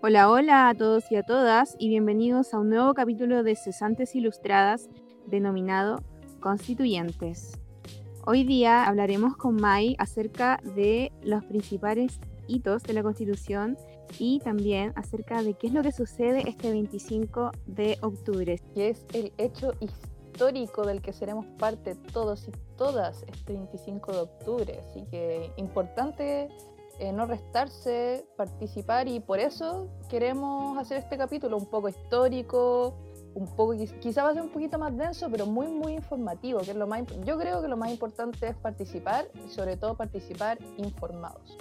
Hola, hola a todos y a todas y bienvenidos a un nuevo capítulo de Cesantes Ilustradas denominado Constituyentes. Hoy día hablaremos con Mai acerca de los principales hitos de la Constitución y también acerca de qué es lo que sucede este 25 de octubre. Que es el hecho histórico del que seremos parte todos y todas este 25 de octubre. Así que importante eh, no restarse, participar y por eso queremos hacer este capítulo un poco histórico, un poco quizá va a ser un poquito más denso, pero muy muy informativo, que es lo más yo creo que lo más importante es participar y sobre todo participar informados,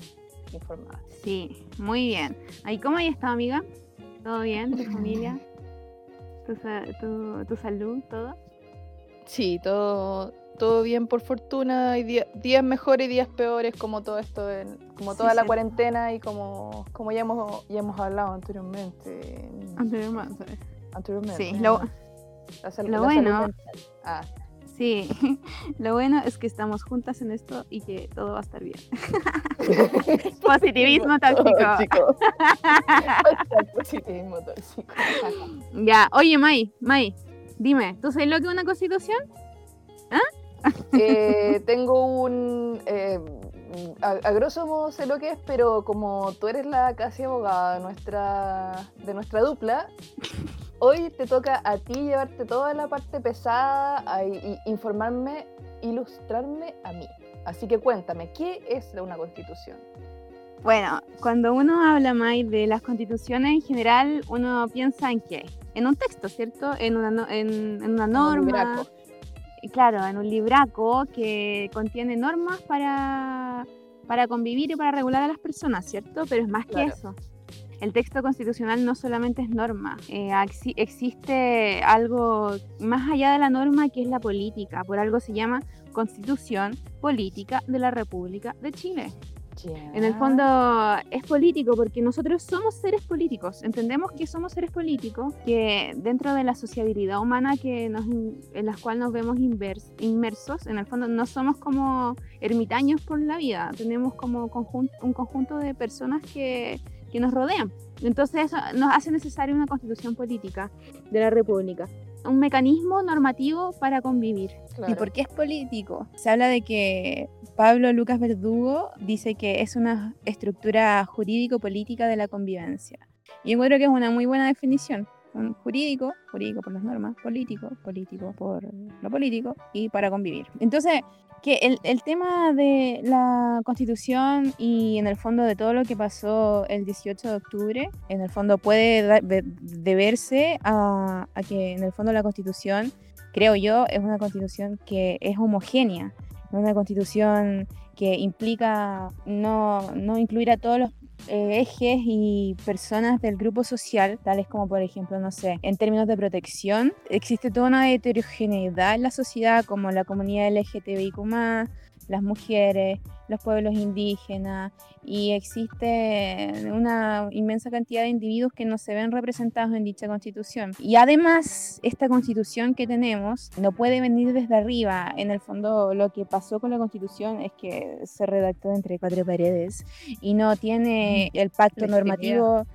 informadas. Sí, muy bien. ¿Y cómo hay estado, amiga? ¿Todo bien? ¿Tu familia? ¿Tu, tu, tu salud? ¿Todo? Sí, todo todo bien por fortuna, hay días mejores y días peores como todo esto, como toda la cuarentena y como, como ya, hemos, ya hemos hablado anteriormente. Anteriormente. Anteriormente. Sí, lo, bueno. Ah. Sí, lo bueno es que estamos juntas en esto y que todo va a estar bien. Positivismo tóxico. Positivismo tóxico. ya, oye, May, May, dime, ¿tú sabes lo que es una constitución? ¿Ah? Eh, tengo un... Eh, a, grosso modo sé lo que es, pero como tú eres la casi abogada de nuestra, de nuestra dupla, hoy te toca a ti llevarte toda la parte pesada, y informarme, ilustrarme a mí. Así que cuéntame, ¿qué es una constitución? Bueno, cuando uno habla más de las constituciones en general, uno piensa en qué? En un texto, ¿cierto? En una, en, en una norma claro, en un libraco que contiene normas para, para convivir y para regular a las personas, ¿cierto? Pero es más que eso. El texto constitucional no solamente es norma, eh, existe algo más allá de la norma que es la política, por algo se llama Constitución Política de la República de Chile. En el fondo es político porque nosotros somos seres políticos, entendemos que somos seres políticos, que dentro de la sociabilidad humana que nos, en la cual nos vemos inmersos, en el fondo no somos como ermitaños por la vida, tenemos como un conjunto de personas que, que nos rodean. Entonces eso nos hace necesaria una constitución política de la República un mecanismo normativo para convivir. ¿Y por qué es político? Se habla de que Pablo Lucas Verdugo dice que es una estructura jurídico-política de la convivencia. Y yo creo que es una muy buena definición. Un jurídico, jurídico por las normas, político, político por lo político y para convivir. Entonces, que el, el, tema de la constitución y en el fondo de todo lo que pasó el 18 de octubre, en el fondo puede deberse a, a que en el fondo la constitución, creo yo, es una constitución que es homogénea, una constitución que implica no, no incluir a todos los eh, ejes y personas del grupo social, tales como por ejemplo, no sé, en términos de protección, existe toda una heterogeneidad en la sociedad como la comunidad LGTBIQ las mujeres, los pueblos indígenas y existe una inmensa cantidad de individuos que no se ven representados en dicha constitución. Y además, esta constitución que tenemos no puede venir desde arriba. En el fondo, lo que pasó con la constitución es que se redactó entre cuatro paredes y no tiene el pacto normativo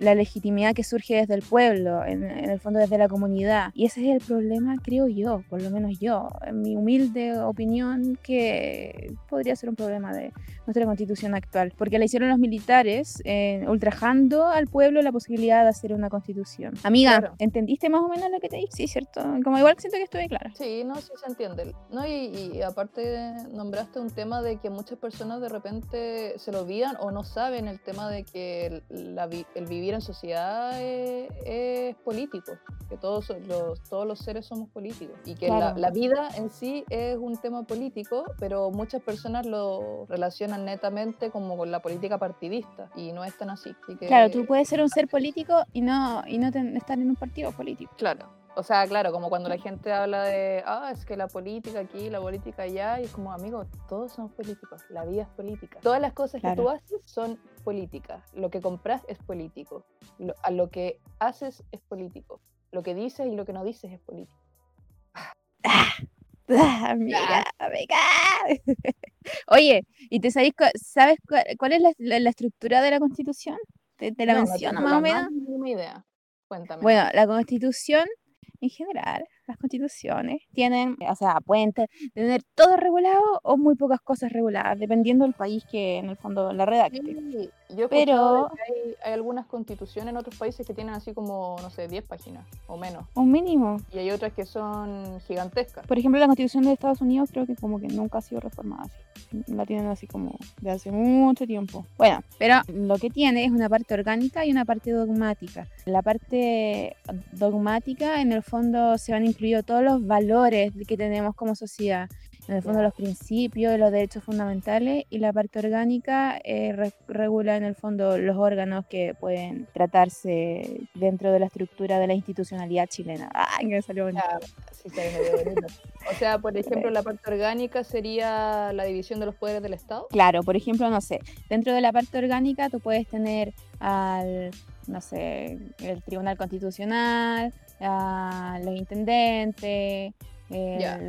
la legitimidad que surge desde el pueblo, en, el fondo desde la comunidad. Y ese es el problema, creo yo, por lo menos yo, en mi humilde opinión, que podría ser un problema de nuestra constitución actual, porque la hicieron los militares eh, ultrajando al pueblo la posibilidad de hacer una constitución. Amiga, ¿entendiste más o menos lo que te dije? Sí, ¿cierto? Como igual siento que estuve clara. Sí, no, sí se entiende. No, y, y aparte nombraste un tema de que muchas personas de repente se lo olvidan o no saben el tema de que la, el vivir en sociedad es, político, que todos los, todos los seres somos políticos y que la, la, vida en sí es un tema político, pero muchas personas lo relacionan netamente como con la política partidista y no es tan así. claro, tú puedes ser un ser político y no, y no estar en un partido político. Claro. O sea, claro, como cuando la gente habla de, ah, es que la política aquí, la política allá, y es como, amigo, todos somos políticos, la vida es política. Todas las cosas que tú haces son políticas. Lo que compras es político. Lo, a lo que haces es político. Lo que dices y lo que no dices es político. Ah, amiga, amiga. Oye, ¿y te sabes, sabes cuál, es la, la, estructura de la Constitución? ¿Te, la menciono más o menos? idea. Cuéntame. Bueno, la constitución en general las constituciones tienen, o sea, pueden tener todo regulado o muy pocas cosas reguladas, dependiendo del país que en el fondo la redacte. yo Pero hay, hay, algunas constituciones en otros países que tienen así como, no sé, 10 páginas o menos. Un mínimo. Y hay otras que son gigantescas. Por ejemplo, la constitución de Estados Unidos creo que como que nunca ha sido reformada así. La tienen así como de hace mucho tiempo. Bueno, pero lo que tiene es una parte orgánica y una parte dogmática. La parte dogmática en el fondo se van a todos los valores que tenemos como sociedad. En el fondo los principios, los derechos fundamentales y la parte orgánica eh, regula en el fondo los órganos que pueden tratarse dentro de la estructura de la institucionalidad chilena. ¡Ay, que me salió bonito! o sea, por ejemplo, la parte orgánica sería la división de los poderes del Estado. Claro, por ejemplo, no sé, dentro de la parte orgánica tú puedes tener al no sé, el Tribunal Constitucional, a los intendentes, eh,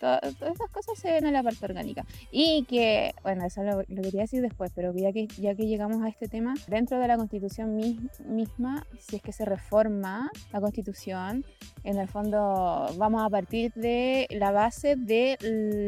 todas esas cosas se ven en la parte orgánica. Y que, bueno, eso lo, quería decir después, pero ya que, ya que llegamos a este tema, dentro de la constitución misma, si es que se reforma la constitución, en el fondo vamos a partir de la base de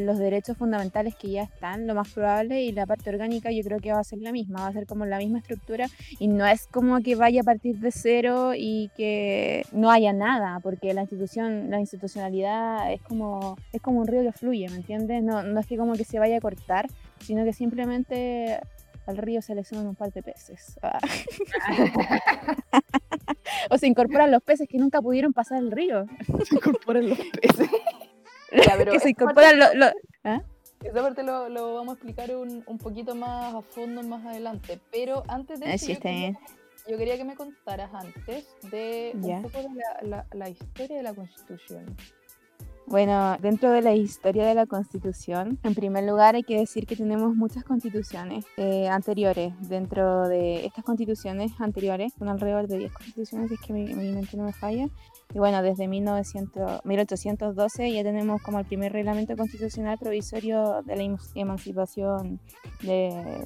los derechos fundamentales que ya están, lo más probable, y la parte orgánica yo creo que va a ser la misma, va a ser como la misma estructura y no es como que vaya a partir de cero y que no haya nada, porque la institución, la institucionalidad es como, es como un río que fluye, ¿me entiendes? No, no es que como que se vaya a cortar, sino que simplemente al río se le suman un par de peces. Ah. o se incorporan los peces que nunca pudieron pasar el río. Se incorporan los peces. que se incorporan los... Lo, ¿ah? Esa parte lo, lo, vamos a explicar un, un, poquito más a fondo más adelante. Pero antes de eso, yo, quería, que me contaras antes de un poco de la, la, la historia de la Constitución. Bueno, dentro de la historia de la Constitución, en primer lugar hay que decir que tenemos muchas constituciones eh, anteriores. Dentro de estas constituciones anteriores, son alrededor de 10 constituciones, si es que mi, mi mente no me falla, y bueno, desde 1900, 1812 ya tenemos como el primer reglamento constitucional provisorio de la emancipación de,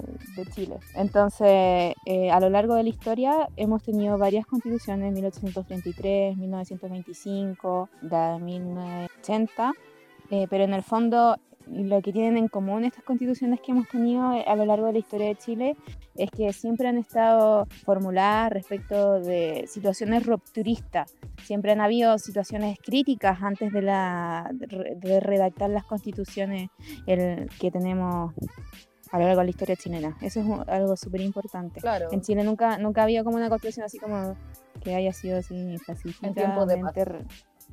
Chile. Entonces, eh, a lo largo de la historia hemos tenido varias constituciones, 1833, 1925, de 1980, eh, pero en el fondo lo que tienen en común estas constituciones que hemos tenido a lo largo de la historia de Chile es que siempre han estado formuladas respecto de situaciones rupturistas. Siempre han habido situaciones críticas antes de, la, de redactar las constituciones el, que tenemos a lo largo de la historia chilena. Eso es algo súper importante. Claro. En Chile nunca, nunca ha habido como una constitución así como que haya sido así pacífica. En tiempos de paz.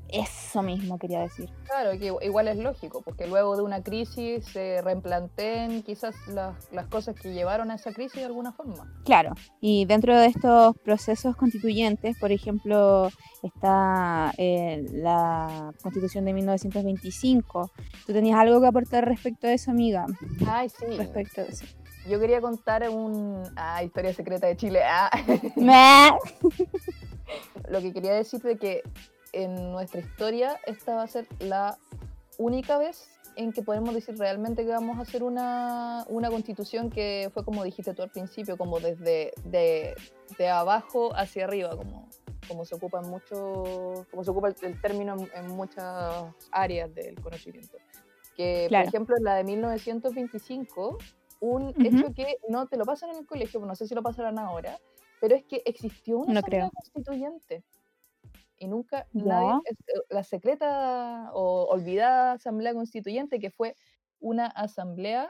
Eso mismo quería decir. Claro, que igual es lógico, porque luego de una crisis se replanteen quizás las, las, cosas que llevaron a esa crisis de alguna forma. Claro, y dentro de estos procesos constituyentes, por ejemplo, está eh, la constitución de 1925. ¿Tú tenías algo que aportar respecto a eso, amiga? Ay, sí. Respecto a eso. Yo quería contar un... Ah, historia secreta de Chile. Ah. Lo que quería decir de que en nuestra historia esta va a ser la única vez en que podemos decir realmente que vamos a hacer una, una constitución que fue como dijiste tú al principio, como desde de, de abajo hacia arriba, como, como se ocupa mucho, como se ocupa el, término en, muchas áreas del conocimiento. Que, por ejemplo, en la de 1925, un hecho que no te lo pasan en el colegio, no sé si lo pasarán ahora, pero es que existió una no constituyente y nunca nadie, eh, la secreta o olvidada Asamblea Constituyente, que fue una asamblea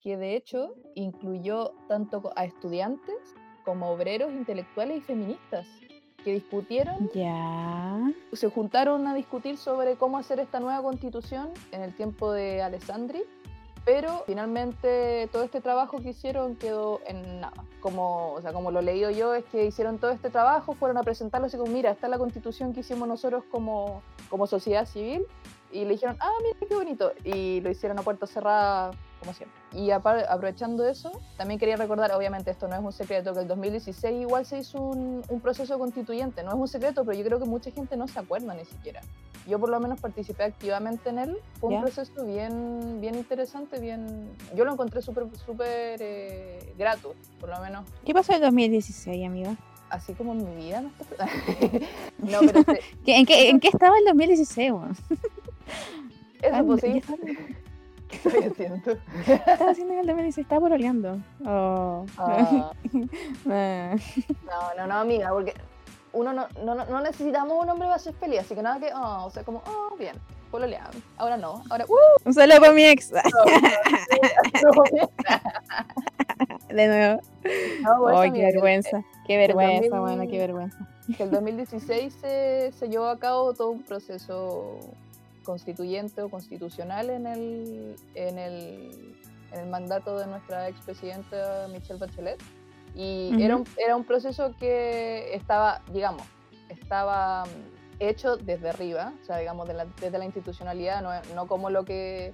que de hecho incluyó tanto a estudiantes como obreros, intelectuales y feministas que discutieron, ya. se juntaron a discutir sobre cómo hacer esta nueva constitución en el tiempo de Alessandri pero finalmente todo este trabajo que hicieron quedó en nada. Como, o sea, como lo he leído yo, es que hicieron todo este trabajo, fueron a presentarlo así como, mira, esta es la constitución que hicimos nosotros como, como sociedad civil, y le dijeron, ah, mira qué bonito, y lo hicieron a puerta cerrada como siempre. Y aprovechando eso, también quería recordar, obviamente esto no es un secreto, que el 2016 igual se hizo un, un proceso constituyente, no es un secreto, pero yo creo que mucha gente no se acuerda ni siquiera yo por lo menos participé activamente en él. Fue un proceso bien, bien interesante, bien... Yo lo encontré súper súper eh, grato, por lo menos. ¿Qué pasó en 2016, amiga? Así como en mi vida, ¿no? no pero ¿En, qué, ¿En qué estaba el 2016, bueno? Eso, pues sí. ¿Qué estoy haciendo? Estaba haciendo en el 2016, estaba pololeando. Oh. Ah. no, no, no, amiga, porque uno no, no, no, necesitamos un hombre para ser feliz, así que nada que, oh, o sea, como, oh, bien, pololeado. Ahora no, ahora, uh. Un saludo para mi ex. de nuevo. No, qué vergüenza, qué vergüenza, bueno, qué vergüenza. Que el 2016 se, se llevó a cabo todo un proceso constituyente o constitucional en el, en el, en el mandato de nuestra expresidenta Michelle Bachelet. Y era, un, era un proceso que estaba, digamos, estaba mm, hecho desde arriba, o sea, digamos, desde la institucionalidad, no, no, como lo que,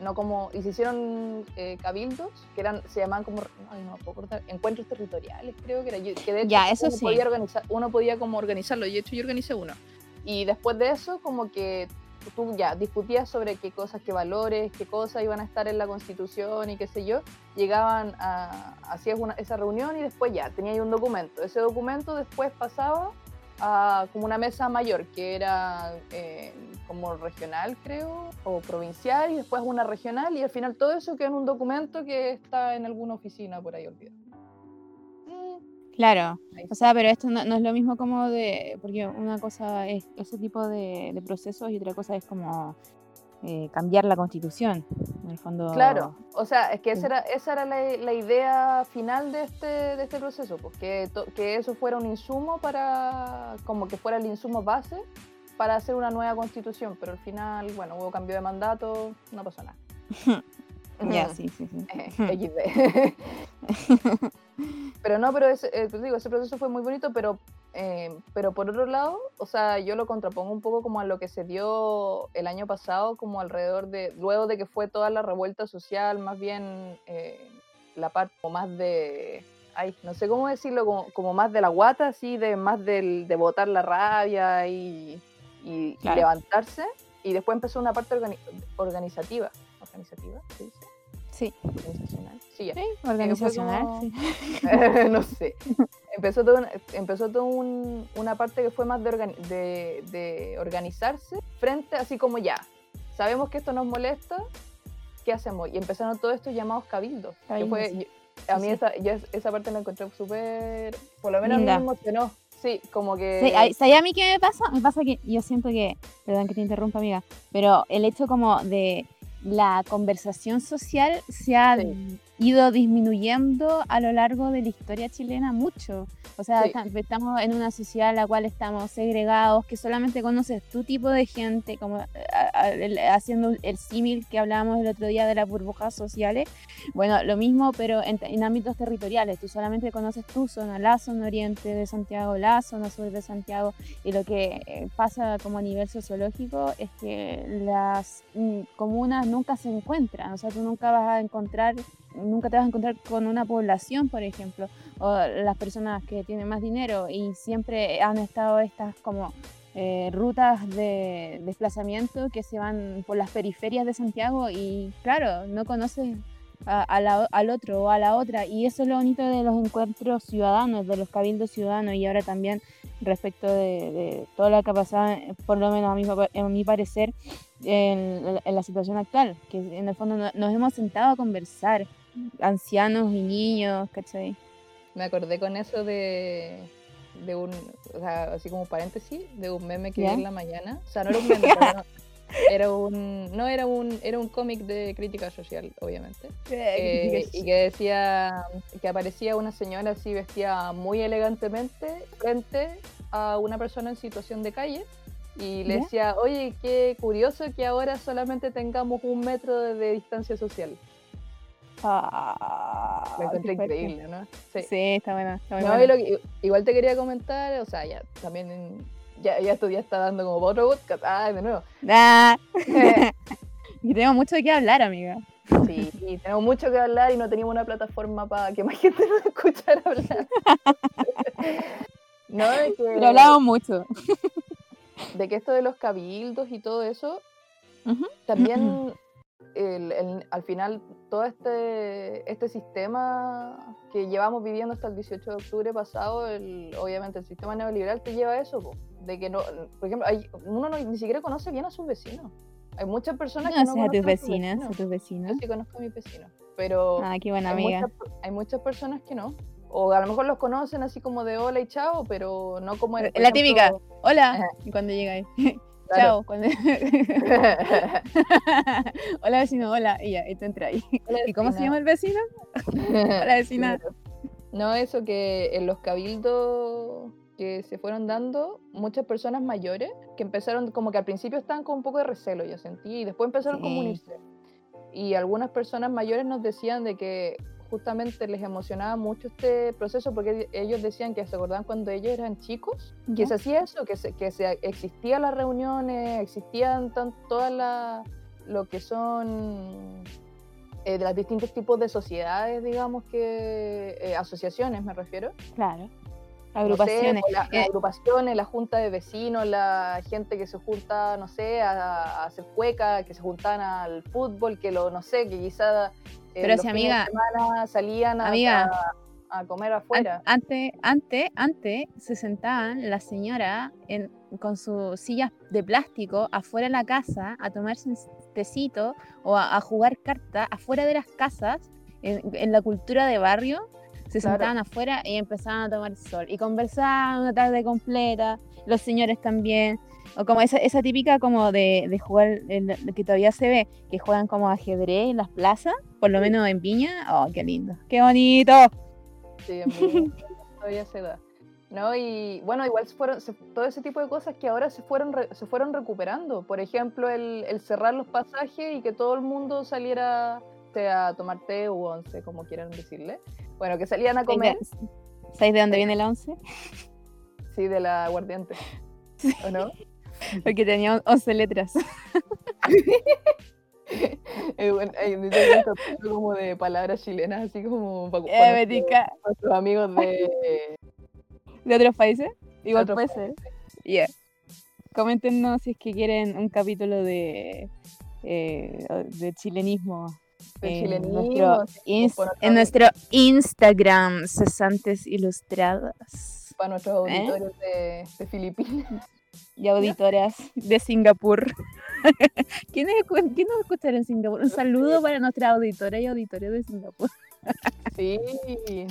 no como, y se hicieron eh, cabildos, que eran, se llamaban como, ay, no puedo cortar, encuentros territoriales, creo que era, que de hecho ya, eso uno, podía organizar, uno podía como organizarlo, y de hecho yo organicé uno. Y después de eso, como que tú ya discutías sobre qué cosas, qué valores, qué cosas iban a estar en la constitución y qué sé yo, llegaban a, hacías esa reunión y después ya, tenías un documento. Ese documento después pasaba a como una mesa mayor, que era eh, como regional, creo, o provincial, y después una regional, y al final todo eso queda en un documento que está en alguna oficina por ahí olvidado. Claro, o sea, pero esto no, es lo mismo como de, porque una cosa es ese tipo de, procesos y otra cosa es como eh, cambiar la constitución, en el fondo. Claro, o sea, es que esa era, esa era la, idea final de este, de este proceso, pues, que, que eso fuera un insumo para, como que fuera el insumo base para hacer una nueva constitución, pero al final, bueno, hubo cambio de mandato, no pasó nada. ya, sí, sí, sí. Pero no, pero ese, eh, pues digo, ese proceso fue muy bonito, pero, eh, pero por otro lado, o sea, yo lo contrapongo un poco como a lo que se dio el año pasado, como alrededor de, luego de que fue toda la revuelta social, más bien eh, la parte más de, ay, no sé cómo decirlo, como, más de la guata, así, de más del, de botar la rabia y, y, levantarse, y después empezó una parte organizativa, organizativa, ¿sí? Sí. Organizacional. Sí, ya. organizacional. no sé. Empezó todo, empezó todo una parte que fue más de, de, organizarse frente, así como ya, sabemos que esto nos molesta, ¿qué hacemos? Y empezaron todos estos llamados cabildos. a mí Esa, esa parte la encontré súper, por lo menos a mí me emocionó. Sí, como que... Sí, a mí qué me pasa? Me pasa que yo siento que, perdón que te interrumpa amiga, pero el hecho como de la conversación social se ha ido disminuyendo a lo largo de la historia chilena mucho. O sea, estamos en una sociedad en la cual estamos segregados, que solamente conoces tu tipo de gente, como haciendo el símil que hablábamos el otro día de las burbujas sociales. Bueno, lo mismo, pero en, ámbitos territoriales. Tú solamente conoces tu zona, la zona oriente de Santiago, la zona sur de Santiago. Y lo que eh, pasa como a nivel sociológico es que las mm, comunas nunca se encuentran. O sea, tú nunca vas a encontrar nunca te vas a encontrar con una población, por ejemplo, o las personas que tienen más dinero y siempre han estado estas como eh, rutas de desplazamiento que se van por las periferias de Santiago y claro, no conoces al otro o a la otra y eso es lo bonito de los encuentros ciudadanos, de los cabildos ciudadanos y ahora también respecto de, todo lo que ha pasado, por lo menos a mi, a mi parecer, en, la situación actual, que en el fondo nos hemos sentado a conversar, ancianos y niños, ¿cachai? Me acordé con eso de, de un, o sea, así como paréntesis, de un meme que vi en la mañana. O sea, no era un meme, era un, no era un, era un cómic de crítica social, obviamente. Eh, y que decía que aparecía una señora así vestida muy elegantemente frente a una persona en situación de calle y le decía, oye, qué curioso que ahora solamente tengamos un metro de distancia social. Ah, me encontré increíble, ¿no? Sí. está bueno. igual te quería comentar, o sea, ya también, ya, ya esto ya está dando como otro podcast, ah, de nuevo. Ah. y tengo mucho de qué hablar, amiga. Sí, Sí, tenemos mucho que hablar y no teníamos una plataforma para que más gente nos escuchara hablar. no, de que, Pero hablamos mucho. De que esto de los cabildos y todo eso, también al final todo este, este sistema que llevamos viviendo hasta el 18 de octubre pasado, obviamente el sistema neoliberal te lleva a eso, de que no, por ejemplo, hay, uno ni siquiera conoce bien a sus vecinos. Hay muchas personas que no conocen a tus vecinas, a tus vecinos. Yo sí conozco a mis vecinos, pero ah, qué buena hay, amiga. Muchas, hay muchas personas que no. O a lo mejor los conocen así como de hola y chao, pero no como el, La típica, hola, y cuando llega ahí. Chao. hola vecino, hola. Y ya, y tú ahí. ¿Y cómo se llama el vecino? hola vecina. No, eso que en los cabildos que se fueron dando, muchas personas mayores que empezaron, como que al principio estaban con un poco de recelo, yo sentí, y después empezaron a comunicarse. Y algunas personas mayores nos decían de que justamente les emocionaba mucho este proceso porque ellos decían que se acordaban cuando ellos eran chicos, que se hacía eso, que, se, que se, existían las reuniones, existían todas las, lo que son eh, de los distintos tipos de sociedades, digamos que, eh, asociaciones me refiero. Claro. Agrupaciones. la, eh, agrupaciones, la junta de vecinos, la gente que se junta, no sé, a, hacer cueca, que se juntan al fútbol, que lo, no sé, que quizá eh, Pero si amiga, salían a, a, comer afuera. Antes, antes, antes se sentaban la señora en, con sus sillas de plástico afuera de la casa a tomarse un tecito o a, jugar cartas afuera de las casas en, la cultura de barrio. Se sentaban afuera y empezaban a tomar sol y conversaban una tarde completa, los señores también. O como esa, esa típica como de, de jugar, que todavía se ve, que juegan como ajedrez en las plazas, por lo menos en Viña. Oh, qué lindo. ¡Qué bonito! Sí, todavía se da. ¿no? Y bueno, igual fueron, todo ese tipo de cosas que ahora se fueron, se fueron recuperando. Por ejemplo, el, el, cerrar los pasajes y que todo el mundo saliera a tomar té o once, como quieran decirle. Bueno, que salían a comer. ¿Sabéis de dónde viene la once? Sí, de la aguardiente. ¿O no? Porque tenía 11 letras. eh, como de palabras chilenas, así como para, para eh, nuestros, amigos de... ¿De otros países? Igual puede ser. Yeah. Coméntenos si es que quieren un capítulo de, eh, de chilenismo. En, nuestro en nuestro Instagram, Cesantes Ilustradas. Para nuestros ¿Eh? auditores de, de Filipinas y auditoras de Singapur. ¿Quiénes, ¿Quién nos escuchará en Singapur? Un saludo para nuestra auditora y auditores de Singapur. Sí,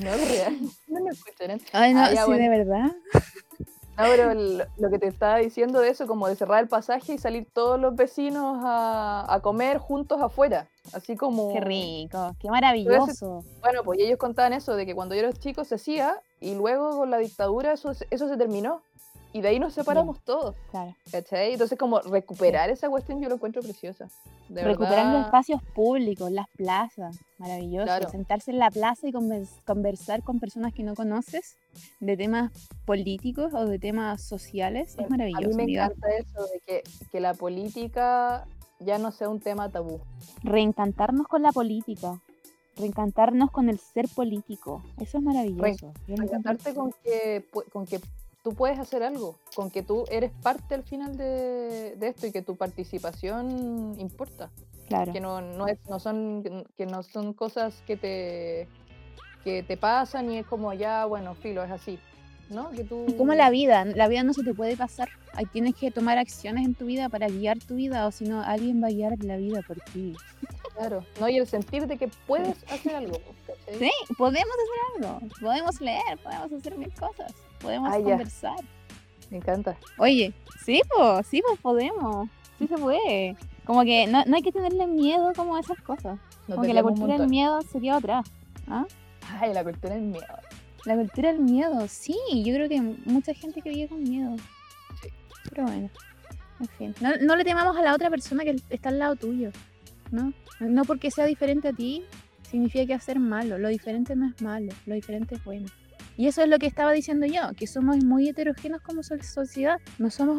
no es real. No nos escucharán. Ay, no, ah, sí, de verdad. No, pero lo que te estaba diciendo de eso, como de cerrar el pasaje y salir todos los vecinos a, a comer juntos afuera. Así como. Qué rico, qué maravilloso. bueno, pues ellos contaban eso, de que cuando yo era chico se hacía y luego con la dictadura eso, eso se terminó. Y de ahí nos separamos todos. Claro. ¿Cachai? Entonces, como recuperar esa cuestión yo lo encuentro preciosa. De Recuperando espacios públicos, las plazas, maravilloso. Sentarse en la plaza y conversar con personas que no conoces de temas políticos o de temas sociales es maravilloso. A mí me encanta eso de que, que la política ya no sea un tema tabú. Reencantarnos con la política reencantarnos con el ser político. Eso es maravilloso. Reencantarte con que, con que tú puedes hacer algo, con que tú eres parte al final de, esto y que tu participación importa. Claro. Que no, no, es, no son, que no son cosas que te, que te pasan y es como ya, bueno, filo, es así. ¿no? Que tú... Como la vida, la vida no se te puede pasar. Ahí tienes que tomar acciones en tu vida para guiar tu vida, o si no, alguien va a guiar la vida por ti. Claro, ¿no? Y el sentir de que puedes hacer algo. Sí, podemos hacer algo, podemos leer, podemos hacer mil cosas podemos ah, conversar. Me encanta. Oye, sí, pues, sí, pues podemos. Sí se puede. Como que no, hay que tenerle miedo como a esas cosas. como que la cultura del miedo se queda atrás. ¿Ah? Ay, la cultura del miedo. La cultura del miedo, sí. Yo creo que mucha gente que vive con miedo. Sí. Pero bueno. En fin. No, no le temamos a la otra persona que está al lado tuyo. ¿No? No porque sea diferente a ti, significa que hacer malo. Lo diferente no es malo, lo diferente es bueno. Y eso es lo que estaba diciendo yo, que somos muy heterogéneos como sociedad, no somos,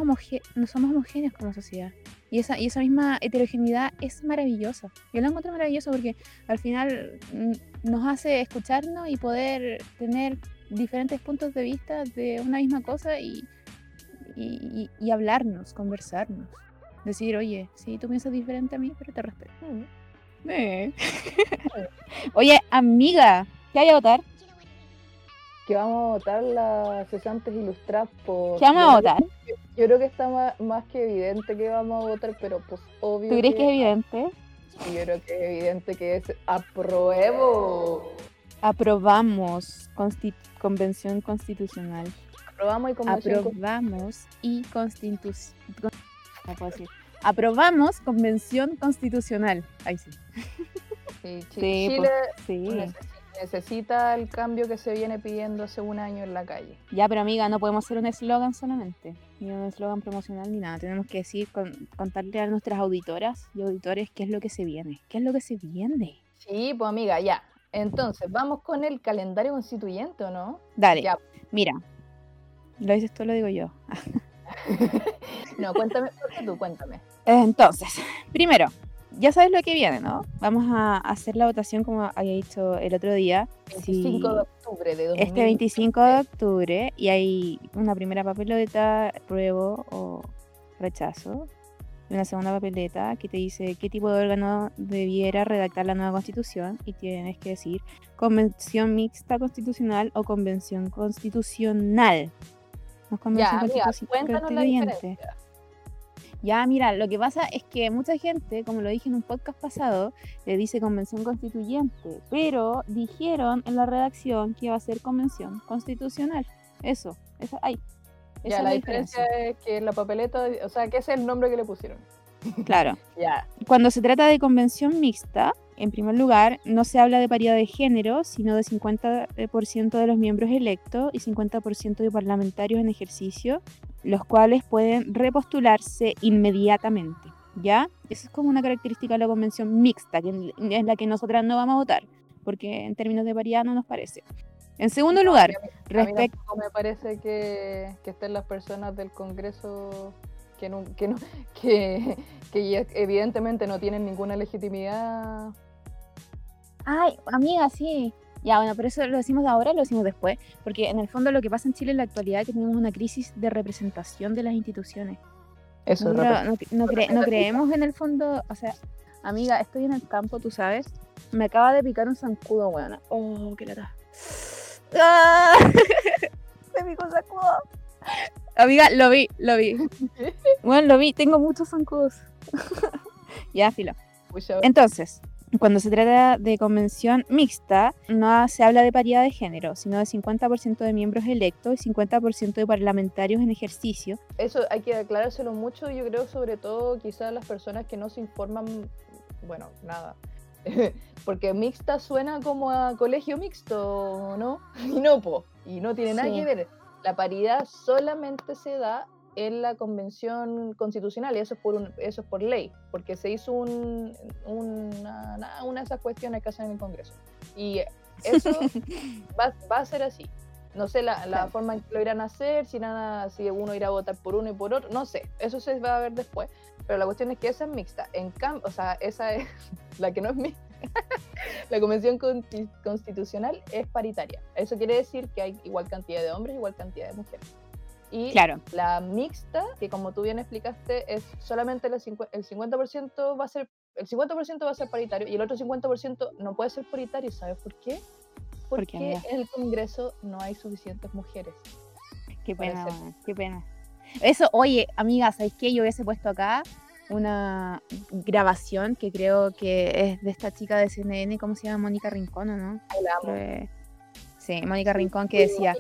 no somos homogéneos como sociedad. Y esa, y esa misma heterogeneidad es maravillosa. Yo la encuentro maravilloso porque al final mm, nos hace escucharnos y poder tener diferentes puntos de vista de una misma cosa y, y, hablarnos, conversarnos. Decir, oye, si tú piensas diferente a mí, pero te respeto. Mm. Eh. oye, amiga, ¿qué hay a votar? Que vamos a votar las cesantes ilustradas por... ¿Qué vamos a votar? Yo creo que está más, que evidente que vamos a votar, pero pues obvio. ¿Tú crees que, es evidente? Yo creo que es evidente que es apruebo. Aprobamos convención constitucional. Aprobamos y convención Aprobamos y constitución. Aprobamos convención constitucional. Ahí sí. Sí, Chile, sí, pues, necesita el cambio que se viene pidiendo hace un año en la calle. Ya, pero amiga, no podemos hacer un eslogan solamente, ni un eslogan promocional ni nada. Tenemos que decir, contarle a nuestras auditoras y auditores qué es lo que se viene. ¿Qué es lo que se viene? Sí, pues amiga, ya. Entonces, vamos con el calendario constituyente, ¿o no? Dale. Ya. Mira, lo dices tú, lo digo yo. no, cuéntame, tú, cuéntame. Entonces, primero, ya sabes lo que viene, ¿no? Vamos a hacer la votación como había dicho el otro día. 25 de octubre de 2020. Este 25 de octubre y hay una primera papeleta, pruebo o rechazo. Y una segunda papeleta que te dice qué tipo de órgano debiera redactar la nueva constitución y tienes que decir convención mixta constitucional o convención constitucional. No es convención constitucional. Ya, mira, lo que pasa es que mucha gente, como lo dije en un podcast pasado, le dice convención constituyente, pero dijeron en la redacción que iba a ser convención constitucional. Eso, eso, ahí. ya, la, diferencia. es que la papeleta, o sea, que ese es el nombre que le pusieron. Claro. ya. Cuando se trata de convención mixta, en primer lugar, no se habla de paridad de género, sino de 50% de los miembros electos y 50% de parlamentarios en ejercicio, los cuales pueden repostularse inmediatamente. ¿Ya? Eso es como una característica de la convención mixta, que es la que nosotras no vamos a votar, porque en términos de paridad no nos parece. En segundo lugar, respecto... me parece que, que estén las personas del Congreso que, no, que, no, que, que evidentemente no tienen ninguna legitimidad Ay, amiga, sí. Ya, bueno, pero eso lo decimos ahora, lo decimos después, porque en el fondo lo que pasa en Chile en la actualidad es que tenemos una crisis de representación de las instituciones. Eso no, no, no, creemos en el fondo, o sea, amiga, estoy en el campo, tú sabes, me acaba de picar un zancudo, weón. Oh, qué lata. ¡Ah! me picó un zancudo. Amiga, lo vi, lo vi. Bueno, lo vi, tengo muchos zancudos. ya, filo. Entonces, cuando se trata de convención mixta, no se habla de paridad de género, sino de 50% de miembros electos y 50% de parlamentarios en ejercicio. Eso hay que aclarárselo mucho, yo creo, sobre todo quizás las personas que no se informan, bueno, nada. Porque mixta suena como a colegio mixto, ¿no? Y no, po, y no tiene nada que ver. La paridad solamente se da en la convención constitucional y eso es por, un, eso es por ley, porque se hizo un, una, una, de esas cuestiones que hacen en el Congreso. Y eso va, va, a ser así. No sé la, la forma en que lo irán a hacer, si, nada, si uno irá a votar por uno y por otro, no sé, eso se va a ver después. Pero la cuestión es que esa es mixta. En cambio, o sea, esa es la que no es mixta. la convención constitucional es paritaria. Eso quiere decir que hay igual cantidad de hombres, igual cantidad de mujeres. Y claro. la mixta, que como tú bien explicaste, es solamente el 50% va a ser el 50% va a ser paritario y el otro 50% no puede ser paritario, ¿sabes por qué? Porque en el Congreso no hay suficientes mujeres. Qué pena, qué pena. Eso, oye, amiga, ¿sabes qué? Yo hubiese puesto acá una grabación que creo que es de esta chica de CNN, ¿cómo se llama? Mónica Rincón, ¿o no? sí, Mónica Rincón que decía,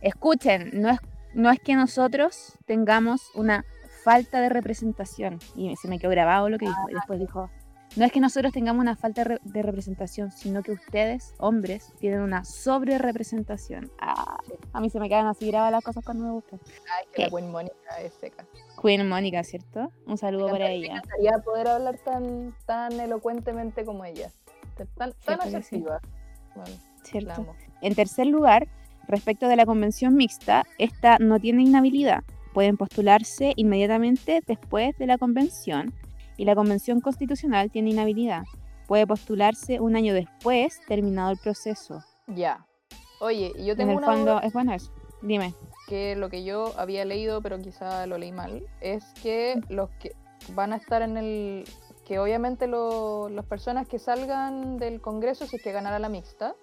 escuchen, no es no es que nosotros tengamos una falta de representación, y se me quedó grabado lo que dijo, y después dijo, no es que nosotros tengamos una falta de representación, sino que ustedes, hombres, tienen una sobre representación. Ah, a mí se me quedan así grabadas las cosas cuando me gustan. Ay, que la Queen Mónica es seca. Queen Mónica, ¿cierto? Un saludo para ella. Me encantaría poder hablar tan, tan elocuentemente como ella. Tan, tan asertiva. ¿Cierto? En tercer lugar, Respecto de la convención mixta, esta no tiene inhabilidad. pueden postularse inmediatamente después de la convención y la convención constitucional tiene inhabilidad. Puede postularse un año después terminado el proceso. Ya. Oye, yo tengo en el fondo es bueno eso. Dime. Que lo que yo había leído, pero quizá lo leí mal, es que los que van a estar en el que obviamente las personas que salgan del Congreso, si es que ganara la mixta,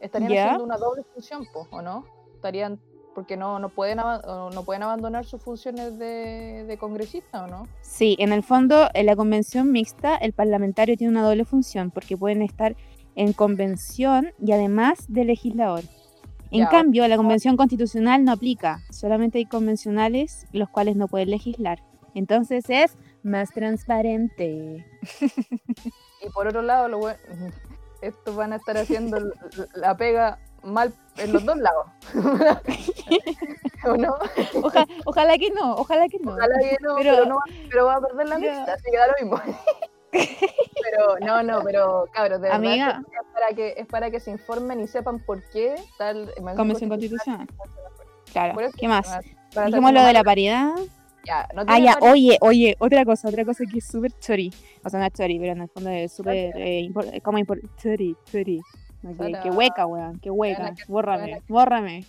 estarían haciendo una doble función, ¿o no? Estarían, porque no, no, pueden, no pueden abandonar sus funciones de, de congresista, ¿o no? Sí, en el fondo, en la convención mixta, el parlamentario tiene una doble función, porque pueden estar en convención y además de legislador. En cambio, la convención constitucional no aplica, solamente hay convencionales los cuales no pueden legislar. Entonces es más transparente. y por otro lado, lo estos van a estar haciendo la pega mal en los dos lados. ¿O no? ojalá que no, ojalá que no. Ojalá que no, pero, no, pero va a perder la mixta, así que da lo mismo. pero no, no, pero cabros, de verdad Amiga. es para que es para que se informen y sepan por qué tal Convención Constitucional. Claro. ¿Qué más? Dijimos lo de la paridad. Ya, no ah, ya, oye, oye, otra cosa, otra cosa que es súper chori. O sea, no es chori, pero en el fondo es súper. Eh, como importante. Chori, chori. Okay, qué hueca, weón, qué hueca. Bórrame, bórrame.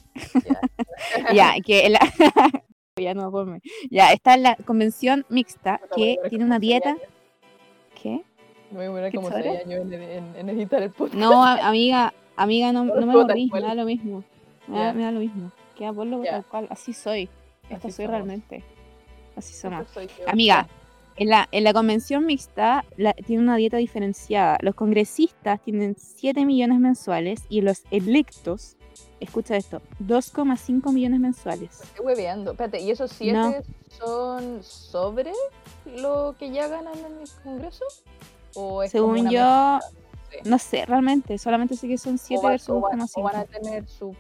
ya, que la... ya no, ponme. Ya, está la convención mixta que tiene una dieta. ¿Qué? Voy a poner como 6 años en, editar el podcast. No, amiga, amiga, no, no me aburrís, me da lo mismo. Me da, me da, lo mismo. Queda por lo tal cual, así soy. Esto soy realmente. Así somos. Amiga, en la, en la convención mixta tiene una dieta diferenciada. Los congresistas tienen 7 millones mensuales y los electos, escucha esto, 2,5 millones mensuales. Estoy hueveando. Espérate, ¿y esos 7 son sobre lo que ya ganan en el Congreso? ¿O Según yo, no sé, realmente, solamente sé que son 7 versus 2,5. van a tener su...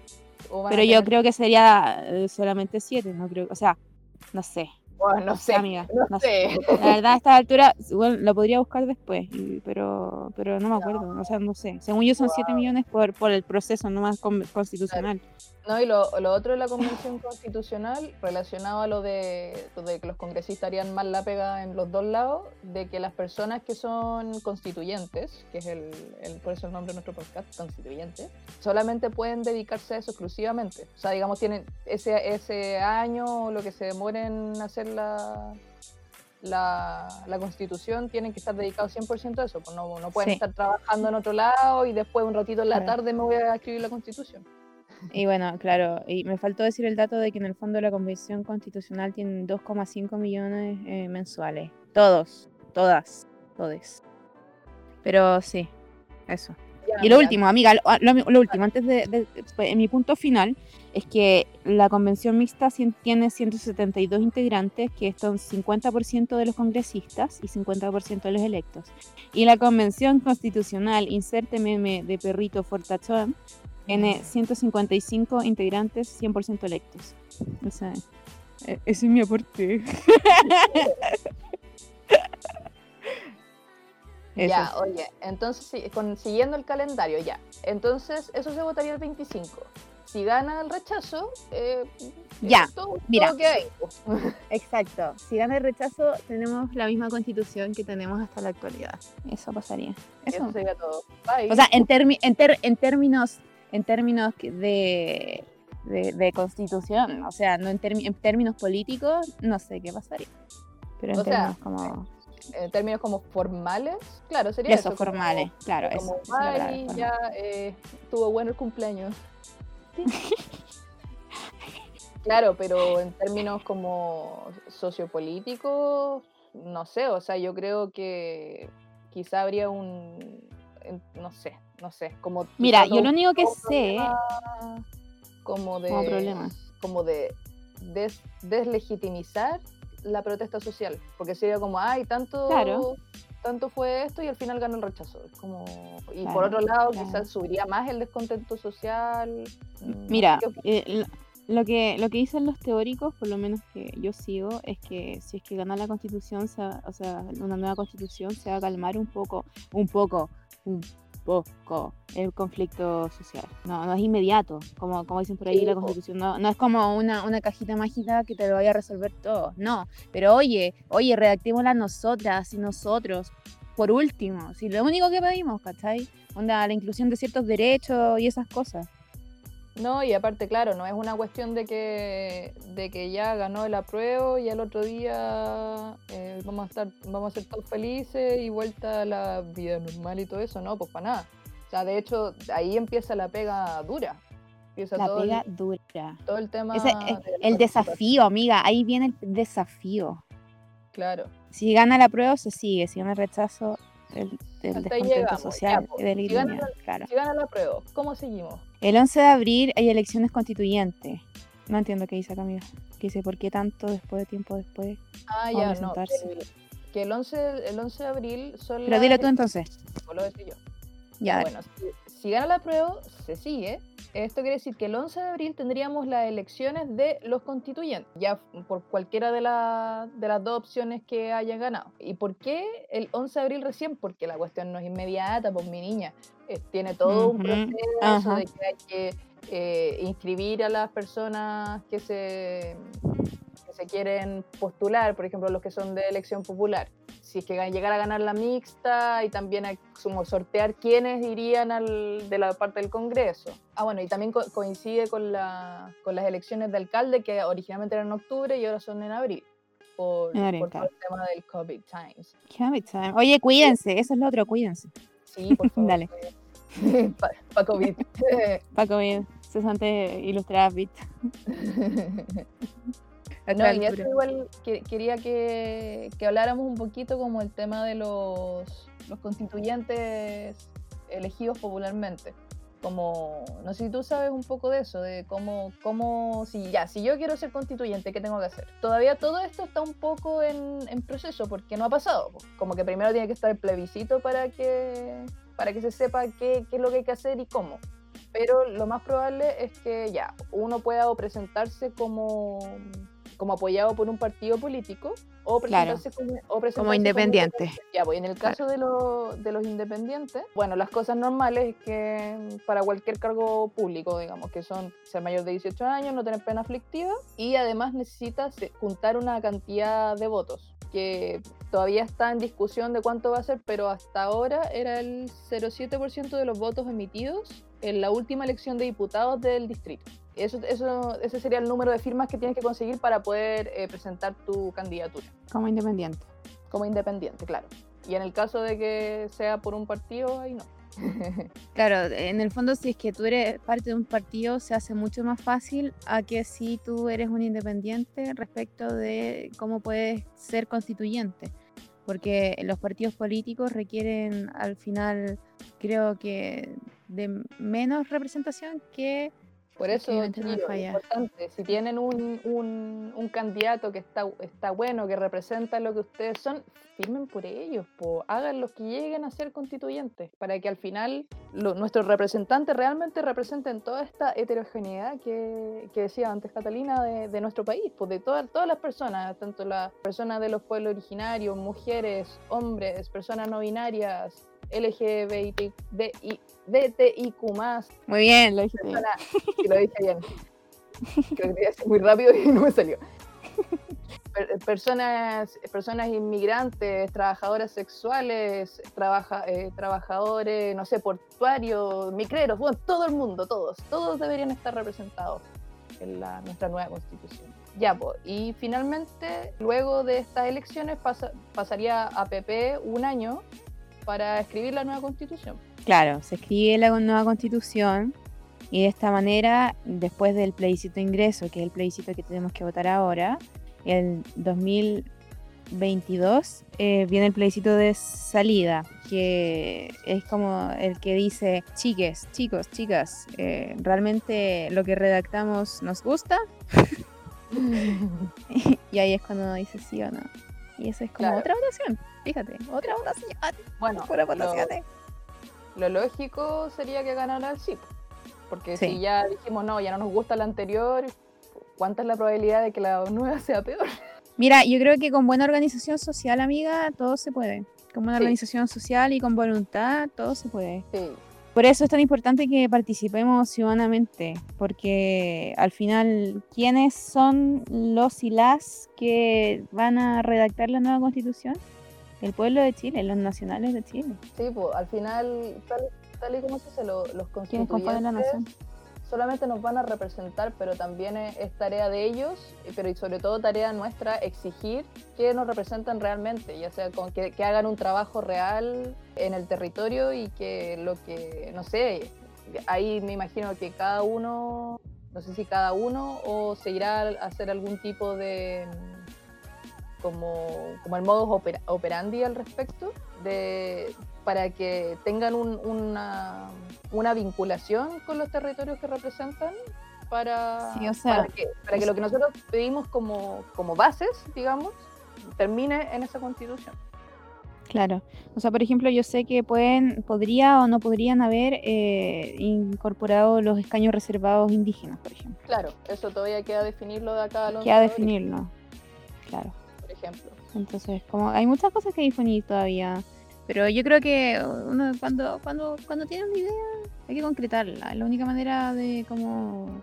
Pero yo creo que sería eh, solamente 7, no creo, o sea, no sé, bueno, no sé, amiga. No, sé. La verdad, a esta altura, bueno, lo podría buscar después, pero, pero no me acuerdo. O sea, no sé. Según yo, son 7 millones por, por el proceso no más constitucional. No, y lo, lo, otro de la convención constitucional, relacionado a lo de, de, que los congresistas harían mal la pega en los dos lados, de que las personas que son constituyentes, que es el, el por eso el nombre de nuestro podcast, constituyentes, solamente pueden dedicarse a eso exclusivamente. O sea, digamos, tienen ese, ese año o lo que se demoren en hacer la, la, la, constitución tienen que estar dedicados 100% a eso, pues no, no pueden estar trabajando en otro lado y después un ratito en la tarde me voy a escribir la constitución. Y bueno, claro, y me faltó decir el dato de que en el fondo la Convención Constitucional tiene 2,5 millones eh, mensuales. Todos, todas, todes. Pero sí, eso. y lo último, amiga, lo, último, antes de, pues, mi punto final, es que la convención mixta tiene 172 integrantes, que son 50% de los congresistas y 50% de los electos. Y la convención constitucional, inserte meme de perrito fortachón, tiene 155 integrantes 100% electos. O sea, e-, ese es mi aporte. ya, oye, entonces siguiendo el calendario, ya. Entonces, eso se votaría el 25. Si gana el rechazo, eh, ya, mira. Exacto. Si gana el rechazo, tenemos la misma constitución que tenemos hasta la actualidad. Eso pasaría. Eso, sería todo. O sea, en, en, en términos en términos de, de, constitución, o sea, no en, en, términos políticos, no sé qué pasaría. Pero en términos como... En términos como formales, claro, sería eso. eso formales, claro. Como, ay, ya eh, tuvo bueno el cumpleaños. claro, pero en términos como sociopolíticos, no sé, o sea, yo creo que quizá habría un, no sé, no sé, como... Mira, yo lo único que sé... Como de... Como problema. Como de deslegitimizar la protesta social, porque sería como, ay, tanto... Claro. Tanto fue esto y al final ganó el rechazo. Como... Y por otro lado, quizás subiría más el descontento social. Mm, Mira, eh, lo que, lo que dicen los teóricos, por lo menos que yo sigo, es que si es que gana la constitución, o sea, una nueva constitución, se va a calmar un poco, un poco, un poco el conflicto social. No, no es inmediato, como, como dicen por ahí la constitución. No, no es como una, una cajita mágica que te lo vaya a resolver todo. No, pero oye, oye, redactémosla nosotras y nosotros. Por último, si lo único que pedimos, ¿cachai? Onda, la inclusión de ciertos derechos y esas cosas. No, y aparte, claro, no es una cuestión de que, de que ya ganó el apruebo y al otro día eh, vamos a estar, vamos a ser todos felices y vuelta a la vida normal y todo eso, no, pues para nada. O sea, de hecho, ahí empieza la pega dura. la pega dura. Todo el tema. el desafío, amiga, ahí viene el desafío. Claro. Si gana la prueba, se sigue. Si gana el rechazo, el, descontento social si gana, claro. Si gana la prueba, ¿cómo seguimos? El 11 de abril hay elecciones constituyentes. No entiendo qué dice Camila. Que dice, ¿por qué tanto después de tiempo después? Ah, ya, no. Que, el, 11, el 11 de abril son Pero dilo tú entonces. lo decir yo. Ya, bueno, si, gana la prueba, se sigue. Esto quiere decir que el 11 de abril tendríamos las elecciones de los constituyentes, ya por cualquiera de, de las dos opciones que hayan ganado. ¿Y por qué el 11 de abril recién? Porque la cuestión no es inmediata, pues mi niña. Eh, tiene todo un proceso de que hay que eh, inscribir a las personas que se, que se quieren postular, por ejemplo, los que son de elección popular. Si es que llegar a ganar la mixta y también como sortear quiénes irían al, de la parte del Congreso. Ah, bueno, y también coincide con, la, con las elecciones de alcalde que originalmente eran en octubre y ahora son en abril. Por, por todo el tema del COVID Times. COVID Time. Oye, cuídense, eso es lo otro, cuídense. Sí, por favor. Dale. Paco Bit. Paco Bit, cesante ilustrada Bit. no, y esto igual que, quería que, que, habláramos un poquito como el tema de los, los constituyentes elegidos popularmente. Como, no sé si tú sabes un poco de eso, de cómo, cómo, si ya, si yo quiero ser constituyente, ¿qué tengo que hacer? Todavía todo esto está un poco en, en proceso porque no ha pasado. Como que primero tiene que estar el plebiscito para que para que se sepa qué, qué, es lo que hay que hacer y cómo. Pero lo más probable es que ya uno pueda presentarse como, como apoyado por un partido político o presentarse, como, como, independiente. ya, pues en el caso de, de, los independientes, bueno, las cosas normales es que para cualquier cargo público, digamos, que son ser mayor de 18 años, no tener pena aflictiva y además necesitas juntar una cantidad de votos que todavía está en discusión de cuánto va a ser, pero hasta ahora era el 0,7% de los votos emitidos en la última elección de diputados del distrito. Eso, eso, ese sería el número de firmas que tienes que conseguir para poder eh, presentar tu candidatura. Como independiente. Como independiente, claro. Y en el caso de que sea por un partido, ahí no. Claro, en el fondo si es que tú eres parte de un partido se hace mucho más fácil a que si tú eres un independiente respecto de cómo puedes ser constituyente, porque los partidos políticos requieren al final creo que de menos representación que por eso es importante, si tienen un, un, candidato que está, está bueno, que representa lo que ustedes son, firmen por ellos, po. hagan los que lleguen a ser constituyentes, para que al final nuestros representantes realmente representen toda esta heterogeneidad que, que decía antes Catalina de, de, nuestro país, pues de todas, todas las personas, tanto las personas de los pueblos originarios, mujeres, hombres, personas no binarias, LGBTIQ. Muy bien, lo dije bien. lo dije bien. Creo que muy rápido y no me salió. Personas, personas inmigrantes, trabajadoras sexuales, trabaja, eh, trabajadores, no sé, portuarios, micreros, bueno, todo el mundo, todos, todos deberían estar representados en la, nuestra nueva constitución. Ya, pues, y finalmente, luego de estas elecciones pasaría a PP un año para escribir la nueva constitución. Claro, se escribe la nueva constitución y de esta manera, después del plebiscito ingreso, que es el plebiscito que tenemos que votar ahora, el 2022 eh, viene el plebiscito de salida, que es como el que dice, chiques, chicos, chicas, eh, ¿realmente lo que redactamos nos gusta? y ahí es cuando dice sí o no. Y eso es como otra votación, fíjate, otra votación. Bueno, Lo, lógico sería que ganara el sí. Porque si ya dijimos, no, ya no nos gusta la anterior, ¿cuánta es la probabilidad de que la nueva sea peor? Mira, yo creo que con buena organización social, amiga, todo se puede. Como una organización social y con voluntad, todo se puede. Sí. Por eso es tan importante que participemos ciudadanamente, porque al final, ¿quiénes son los y las que van a redactar la nueva constitución? El pueblo de Chile, los nacionales de Chile. Sí, pues al final, tal, tal y como se dice, lo, los ¿Quiénes componen la nación? solamente nos van a representar, pero también es, tarea de ellos, pero y sobre todo tarea nuestra exigir que nos representan realmente, ya sea con que, hagan un trabajo real en el territorio y que lo que, no sé, ahí me imagino que cada uno, no sé si cada uno o se irá a hacer algún tipo de como, como el modus operandi al respecto, de, para que tengan una, una, vinculación con los territorios que representan para, para, que, para que lo que nosotros pedimos como, como bases, digamos, termine en esa constitución. Claro. O sea, por ejemplo, yo sé que pueden, podría o no podrían haber eh, incorporado los escaños reservados indígenas, por ejemplo. Claro, eso todavía queda definirlo de acá a los Queda definirlo, claro. Entonces, como hay muchas cosas que definir todavía. Pero yo creo que uno cuando, cuando, cuando tiene una idea hay que concretarla. La única manera de como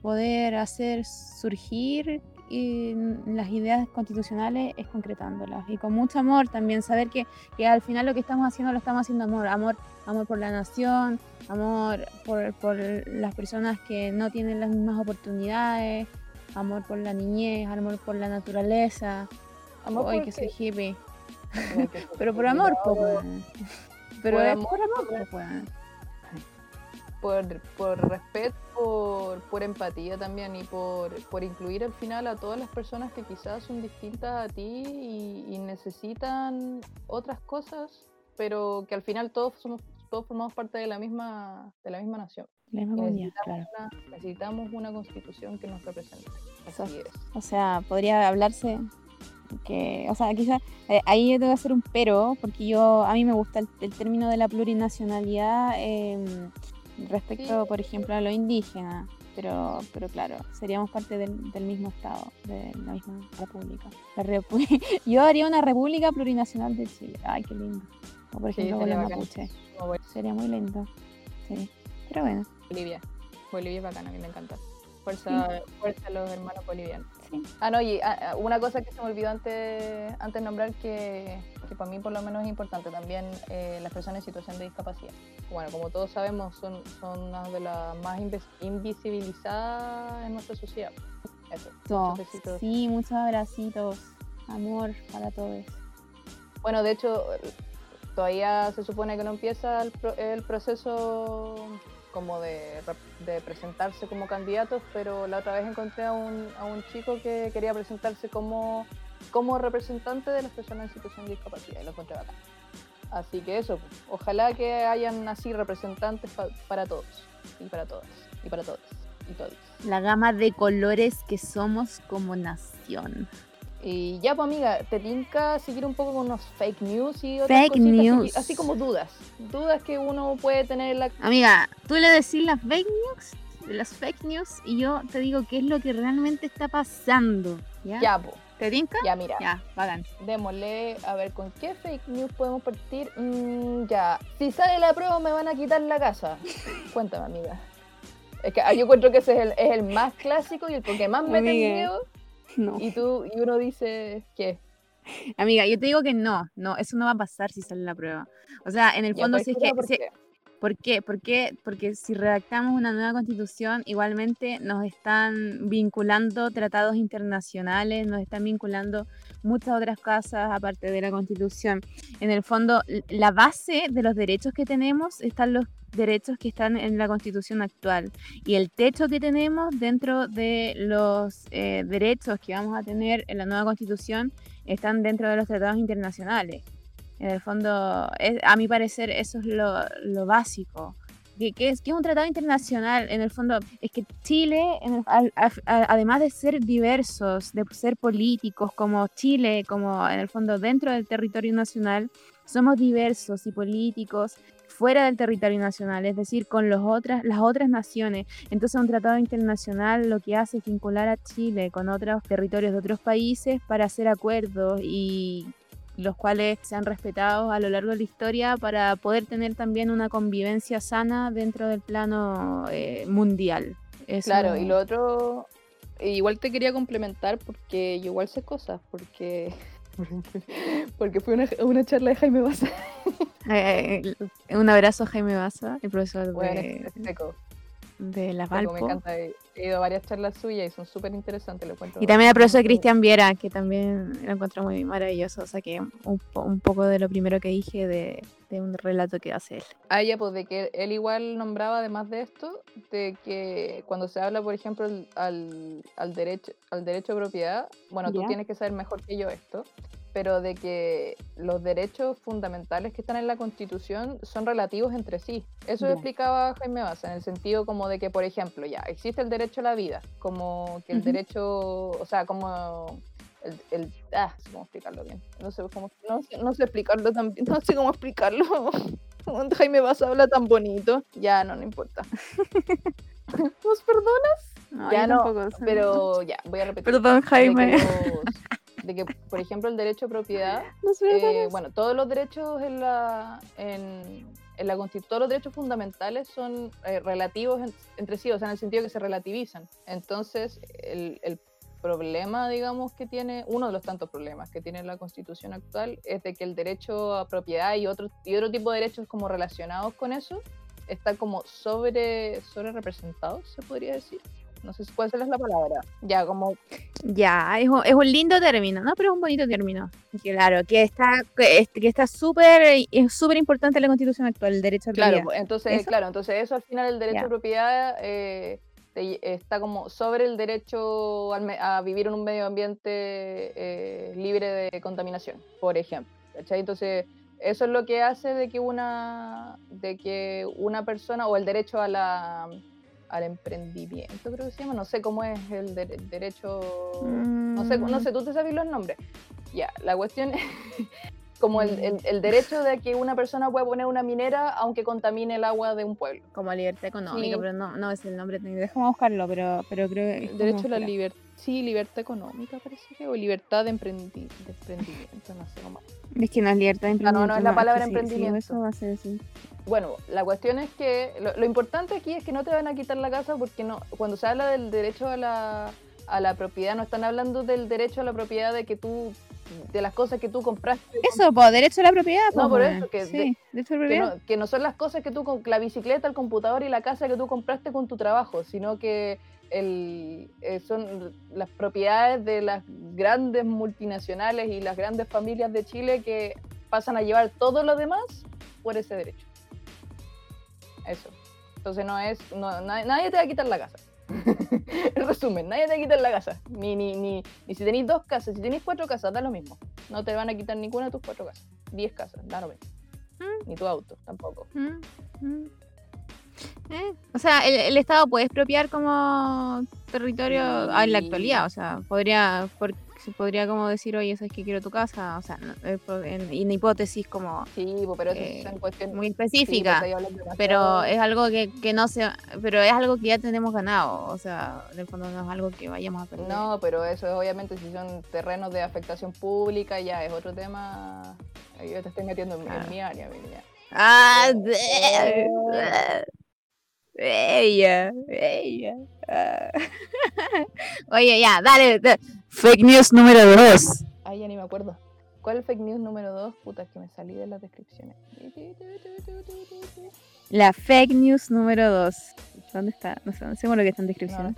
poder hacer surgir las ideas constitucionales es concretándolas y con mucho amor también saber que, que, al final lo que estamos haciendo lo estamos haciendo amor amor amor por la nación amor por, por las personas que no tienen las mismas oportunidades amor por la niñez amor por la naturaleza amor Hoy que soy hippie pero por amor, pues. Pero por es amor, por amor. Por, por respeto, por, por, empatía también y por, por, incluir al final a todas las personas que quizás son distintas a ti y, necesitan otras cosas, pero que al final todos somos todos formamos parte de la misma de la misma nación. necesitamos, una, necesitamos, una, constitución que nos represente. Así es. O sea, podría hablarse que, o sea, quizás eh, ahí yo tengo que hacer un pero, porque yo, a mí me gusta el, término de la plurinacionalidad em, respecto, por ejemplo, a lo indígena, pero, pero claro, seríamos parte del, mismo Estado, de la misma república. yo haría una república plurinacional de Chile, ay, qué lindo. O por ejemplo, con la mapuche. Sería muy lindo, sí, pero bueno. Bolivia, Bolivia es bacana, a mí me encanta. Fuerza, fuerza a los hermanos bolivianos. Ah, no, y ah, ah, una cosa que se me olvidó antes, antes nombrar que, que para mí por lo menos es importante también eh, las personas en situación de discapacidad. Bueno, como todos sabemos, son, son una de las más invisibilizadas en nuestra sociedad. Eso. sí, muchos abracitos, amor para todos. Bueno, de hecho, todavía se supone que no empieza el, el proceso como de, presentarse como candidatos, pero la otra vez encontré a un, a un chico que quería presentarse como, como representante de las personas en situación de discapacidad y lo encontré bacán. Así que eso, ojalá que hayan así representantes para todos y para todas y para todos y todos. La gama de colores que somos como nación. Y ya, pues amiga, te tinca seguir un poco con unos fake news y otras fake news. Así, como dudas. Dudas que uno puede tener en la... Amiga, tú le decís las fake news, las fake news, y yo te digo qué es lo que realmente está pasando. Ya, ya po. ¿Te tinca? Ya, mira. Ya, vagan. Démosle, a ver, ¿con qué fake news podemos partir? Mm, ya, si sale la prueba me van a quitar la casa. Cuéntame, amiga. Es que yo encuentro que ese es el, es el más clásico y el que más me Y tú, y uno dice, ¿qué? Amiga, yo te digo que no, no, eso no va a pasar si sale la prueba. O sea, en el fondo, si es que. ¿por, qué? ¿Por qué? ¿Por qué? Porque si redactamos una nueva constitución, igualmente nos están vinculando tratados internacionales, nos están vinculando muchas otras cosas aparte de la constitución. En el fondo, la base de los derechos que tenemos están los derechos que están en la constitución actual y el techo que tenemos dentro de los eh, derechos que vamos a tener en la nueva constitución están dentro de los tratados internacionales. En el fondo, a mi parecer, eso es lo, básico. ¿Qué, es, que es un tratado internacional? En el fondo, es que Chile, además de ser diversos, de ser políticos como Chile, como en el fondo dentro del territorio nacional, somos diversos y políticos fuera del territorio nacional, es decir, con los otras, las otras naciones. Entonces un tratado internacional lo que hace es vincular a Chile con otros territorios de otros países para hacer acuerdos y, los cuales se han respetado a lo largo de la historia para poder tener también una convivencia sana dentro del plano eh, mundial. Claro, y lo otro, igual te quería complementar porque yo igual sé cosas, porque porque fue una, una charla de Jaime Baza. Eh, un abrazo a Jaime Baza, el profesor de, de la Valpo. Me encanta, he ido a varias charlas suyas y son súper interesantes. Y también al profesor Cristian Viera, que también lo encuentro muy maravilloso. O sea que un, un poco de lo primero que dije de, de, un relato que hace él. Ah, ya, pues de que él igual nombraba, además de esto, de que cuando se habla, por ejemplo, al, al derecho, al derecho a propiedad, bueno, tú tienes que saber mejor que yo esto, pero de que los derechos fundamentales que están en la Constitución son relativos entre sí. Eso explicaba Jaime Baza, en el sentido como de que, por ejemplo, ya existe el derecho a la vida, como que el derecho, o sea, como el, el, ah, cómo explicarlo bien. No sé cómo, no, no sé explicarlo tan, no sé cómo explicarlo. Jaime Baza habla tan bonito. Ya, no, no importa. ¿Nos perdonas? ya no, pero ya, voy a repetir. Perdón, Jaime de que, por ejemplo, el derecho a propiedad, eh, bueno, todos los derechos en la, en, en la Constitución, todos los derechos fundamentales son eh, relativos entre sí, o sea, en el sentido que se relativizan. Entonces, el, el problema, digamos, que tiene, uno de los tantos problemas que tiene la Constitución actual es de que el derecho a propiedad y otro, y otro tipo de derechos como relacionados con eso está como sobre, sobre representados, se podría decir no sé cuál es la palabra, ya como... Ya, es un, es un lindo término, ¿no? Pero es un bonito término. Claro, que está que está súper es súper importante en la constitución actual, el derecho a propiedad. Claro, entonces, claro, entonces eso al final el derecho a propiedad eh, está como sobre el derecho a vivir en un medio ambiente eh, libre de contaminación, por ejemplo. Entonces, eso es lo que hace de que una, de que una persona, o el derecho a la al emprendimiento, creo que se llama, no sé cómo es el derecho, no sé, no sé, tú te sabes los nombres. Ya, la cuestión es como el, el, derecho de que una persona pueda poner una minera aunque contamine el agua de un pueblo. Como libertad económica, pero no, no es el nombre, déjame buscarlo, pero, pero creo que... El derecho a la libertad, sí, libertad económica parece que, o libertad de, emprendimiento, no sé cómo. Es que no es libertad de emprendimiento. Ah, no, no, es la palabra emprendimiento. eso va a ser así. Bueno, la cuestión es que lo, importante aquí es que no te van a quitar la casa porque no, cuando se habla del derecho a la, a la propiedad, no están hablando del derecho a la propiedad de que tú de las cosas que tú compraste. Eso, pues, derecho a la propiedad. no, por eso, que, sí, que, no, que, no, son las cosas que tú, la bicicleta, el computador y la casa que tú compraste con tu trabajo, sino que el, eh, son las propiedades de las grandes multinacionales y las grandes familias de Chile que pasan a llevar todo lo demás por ese derecho. Eso. Entonces no es, nadie, te va a quitar la casa. en resumen, nadie te va a quitar la casa. Ni, ni, ni, ni si tenéis dos casas, si tenéis cuatro casas, da lo mismo. No te van a quitar ninguna de tus cuatro casas. Diez casas, da lo mismo. Mm. Ni tu auto, tampoco. Mm, mm. Eh, o sea, el, Estado puede expropiar como territorio en la actualidad, o sea, podría, se podría como decir, oye, es que quiero tu casa, o sea, en, en, hipótesis como... Sí, pero eso es en cuestión... Muy específica, pero es algo que, que, no se... Pero es algo que ya tenemos ganado, o sea, en el fondo no es algo que vayamos a perder. No, pero eso obviamente si son terrenos de afectación pública ya es otro tema... Yo te estoy metiendo en, mi área, mi Ah, Ella, ella. Ah. Oye, ya, dale, Fake news número 2. Ay, ya ni me acuerdo. ¿Cuál fake news número 2? Puta, que me salí de las descripciones. La fake news número 2. ¿Dónde está? No sé, no sé lo que está en descripción.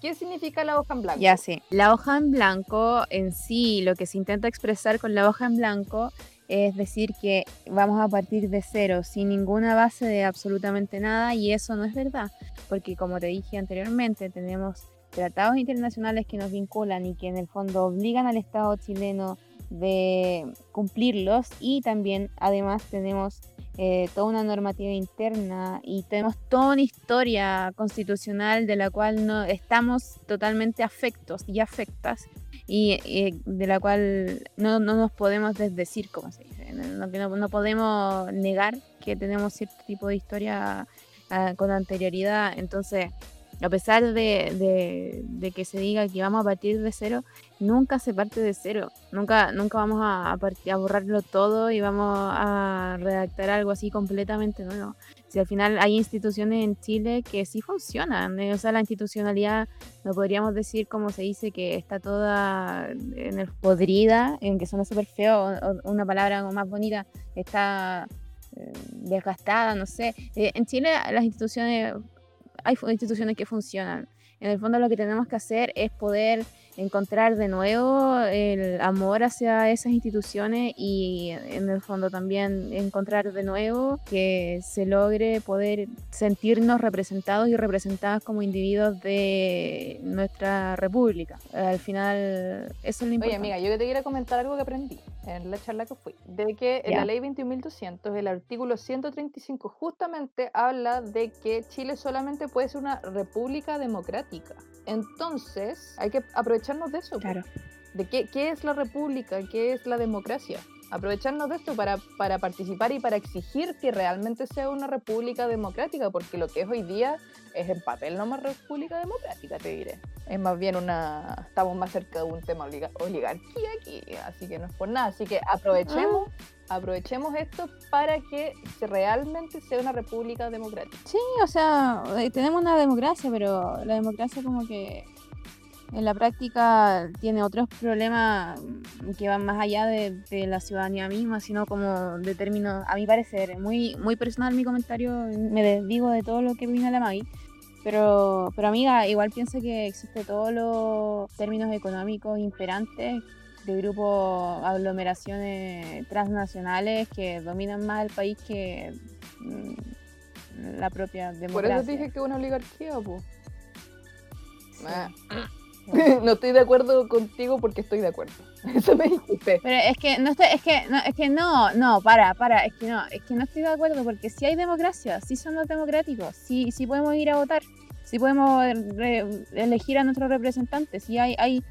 ¿Qué significa la hoja en blanco? Ya sé. La hoja en blanco en sí, lo que se intenta expresar con la hoja en blanco es decir que vamos a partir de cero, sin ninguna base de absolutamente nada, y eso no es verdad, porque como te dije anteriormente, tenemos tratados internacionales que nos vinculan y que en el fondo obligan al Estado chileno de cumplirlos y también además tenemos eh, toda una normativa interna y tenemos toda una historia constitucional de la cual no estamos totalmente afectos y afectas y, de la cual no, no, nos podemos desdecir, como se dice. No, no, no, podemos negar que tenemos cierto tipo de historia ah, con anterioridad. Entonces, a pesar de, que se diga que vamos a partir de cero, nunca se parte de cero. Nunca, nunca vamos a, a, borrarlo todo y vamos a redactar algo así completamente nuevo. Si al final hay instituciones en Chile que sí funcionan, eh, o sea, la institucionalidad no podríamos decir como se dice que está toda en el podrida, en que suena súper feo, una palabra más bonita, está eh, desgastada, no sé. Eh, en Chile las instituciones hay instituciones que funcionan. En el fondo lo que tenemos que hacer es poder encontrar de nuevo el amor hacia esas instituciones y en el fondo también encontrar de nuevo que se logre poder sentirnos representados y representadas como individuos de nuestra república. Al final, eso es lo importante. Oye, amiga, yo te quiero comentar algo que aprendí en la charla que fui, de que en la ley 21.200, el artículo 135 justamente habla de que Chile solamente puede ser una república democrática. Entonces, hay que aprovecharnos de eso. Claro. De qué, qué es la república, qué es la democracia aprovecharnos de esto para, para, participar y para exigir que realmente sea una república democrática, porque lo que es hoy día es en papel no más república democrática, te diré. Es más bien una... Estamos más cerca de un tema oligarquía aquí, así que no es por nada. Así que aprovechemos, ah. aprovechemos esto para que realmente sea una república democrática. Sí, o sea, eh, tenemos una democracia, pero la democracia como que en la práctica tiene otros problemas que van más allá de, la ciudadanía misma, sino como de términos, a mi parecer, muy, muy personal mi comentario, me desdigo de todo lo que viene a la MAI, pero, pero amiga, igual pienso que existe todos los términos económicos imperantes de grupos, aglomeraciones transnacionales que dominan más el país que mm, la propia democracia. Por eso dije que una oligarquía, pues. no estoy de acuerdo contigo porque estoy de acuerdo. Eso me dijiste. Pero es que no estoy, es que no, es que no, no, para, para, es que no, es que no estoy de acuerdo porque si hay democracia, si somos democráticos, si, si podemos ir a votar, si podemos elegir a nuestros representantes, si hay, hay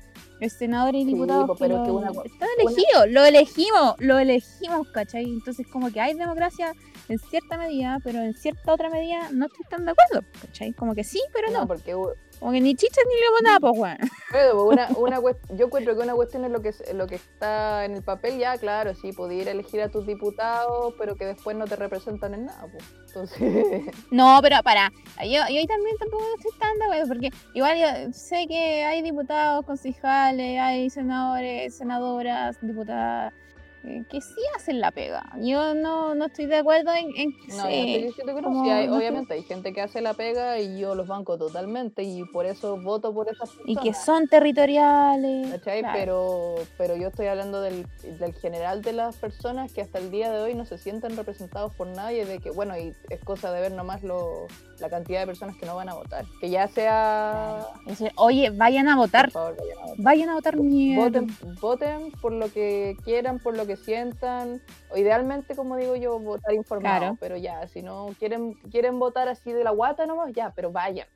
senadores y diputados pero que, están elegidos, lo elegimos, lo elegimos, ¿cachai? Entonces como que hay democracia en cierta medida, pero en cierta otra medida no estoy tan de acuerdo, ¿cachai? Como que sí, pero no. no. porque como que ni chichas ni nada, pues, weón. Pero una, una yo encuentro que una cuestión es lo que, lo que está en el papel, ya, claro, sí, podía ir a elegir a tus diputados, pero que después no te representan en nada, pues. Entonces. No, pero para, yo, yo ahí también tampoco estoy tan de acuerdo, porque igual yo sé que hay diputados, concejales, hay senadores, senadoras, diputadas que sí hacen la pega. Yo no, no estoy de acuerdo en, en no, estoy diciendo que no. hay, obviamente hay gente que hace la pega y yo los banco totalmente y por eso voto por esas personas. Y que son territoriales. Pero, pero yo estoy hablando del, del, general de las personas que hasta el día de hoy no se sienten representados por nadie, de que bueno, y es cosa de ver nomás lo, la cantidad de personas que no van a votar. Que ya sea... Oye, vayan a votar. vayan a votar. Voten, voten por lo que quieran, por lo que sientan. O idealmente, como digo yo, votar informado. Pero ya, si no quieren, quieren votar así de la guata nomás, ya, pero vayan.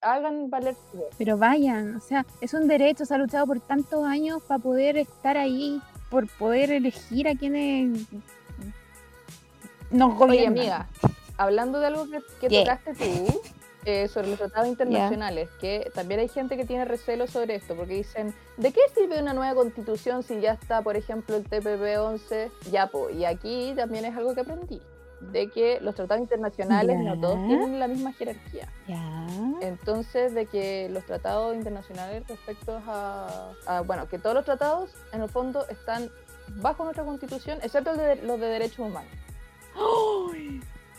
Hagan valer. Pero vayan, o sea, es un derecho, se ha luchado por tantos años para poder estar ahí, por poder elegir a quienes nos gobiernan. Oye, amiga, hablando de algo que, tocaste tú, eh, sobre los tratados internacionales, que también hay gente que tiene recelo sobre esto, porque dicen, ¿de qué sirve una nueva constitución si ya está, por ejemplo, el TPP-11? Ya, y aquí también es algo que aprendí, de que los tratados internacionales no todos tienen la misma jerarquía. Entonces, de que los tratados internacionales respecto a, bueno, que todos los tratados, en el fondo, están bajo nuestra constitución, excepto los de derechos humanos.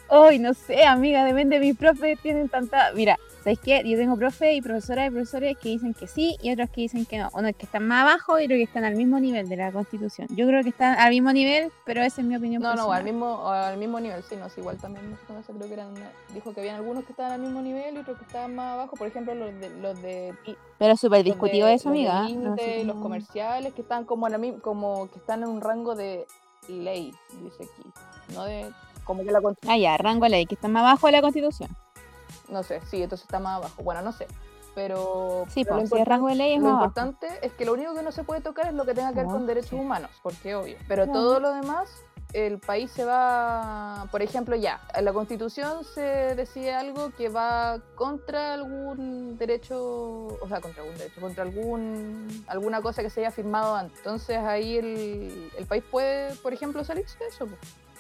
Hoy no sé, amiga, depende de mis profes, tienen tanta. Mira, ¿sabes qué? Yo tengo profe y profesoras y profesores que dicen que sí y otros que dicen que no. Unos que están más abajo y otros que están al mismo nivel de la constitución. Yo creo que están al mismo nivel, pero esa es mi opinión. No, no, al mismo, al mismo nivel, sí, no, igual también no sé, creo que eran. Dijo que habían algunos que estaban al mismo nivel y otros que estaban más abajo, por ejemplo, los de. Los de pero súper discutido eso, amiga. Los, comerciales que están como, como que están en un rango de ley, dice aquí. No de como que la Ah, ya, rango ley, que está más abajo de la Constitución. No sé, sí, entonces está más abajo. Bueno, no sé. Pero, sí, pues, si el rango de ley es lo importante es que lo único que no se puede tocar es lo que tenga que ver con derechos humanos, porque obvio. Pero todo lo demás el país se va, por ejemplo, ya, en la constitución se decide algo que va contra algún derecho, o sea, contra algún derecho, contra algún alguna cosa que se haya firmado antes. Entonces ahí el, el país puede, por ejemplo, salirse de eso.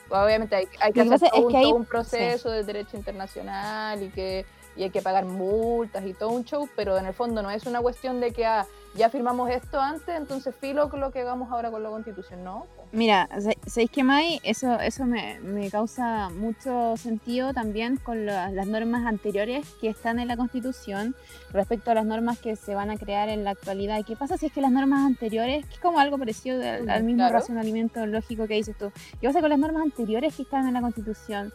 Obviamente hay, que hacer todo, un, proceso de derecho internacional y que y hay que pagar multas y todo un show, pero en el fondo no es una cuestión de que ah, ya firmamos esto antes, entonces filo con lo que hagamos ahora con la constitución, ¿no? Mira, ¿sabéis que May? Eso, eso me, me, causa mucho sentido también con las normas anteriores que están en la constitución respecto a las normas que se van a crear en la actualidad. ¿Y qué pasa si es que las normas anteriores, que es como algo parecido al, mismo racionamiento lógico que dices tú, qué pasa con las normas anteriores que están en la constitución?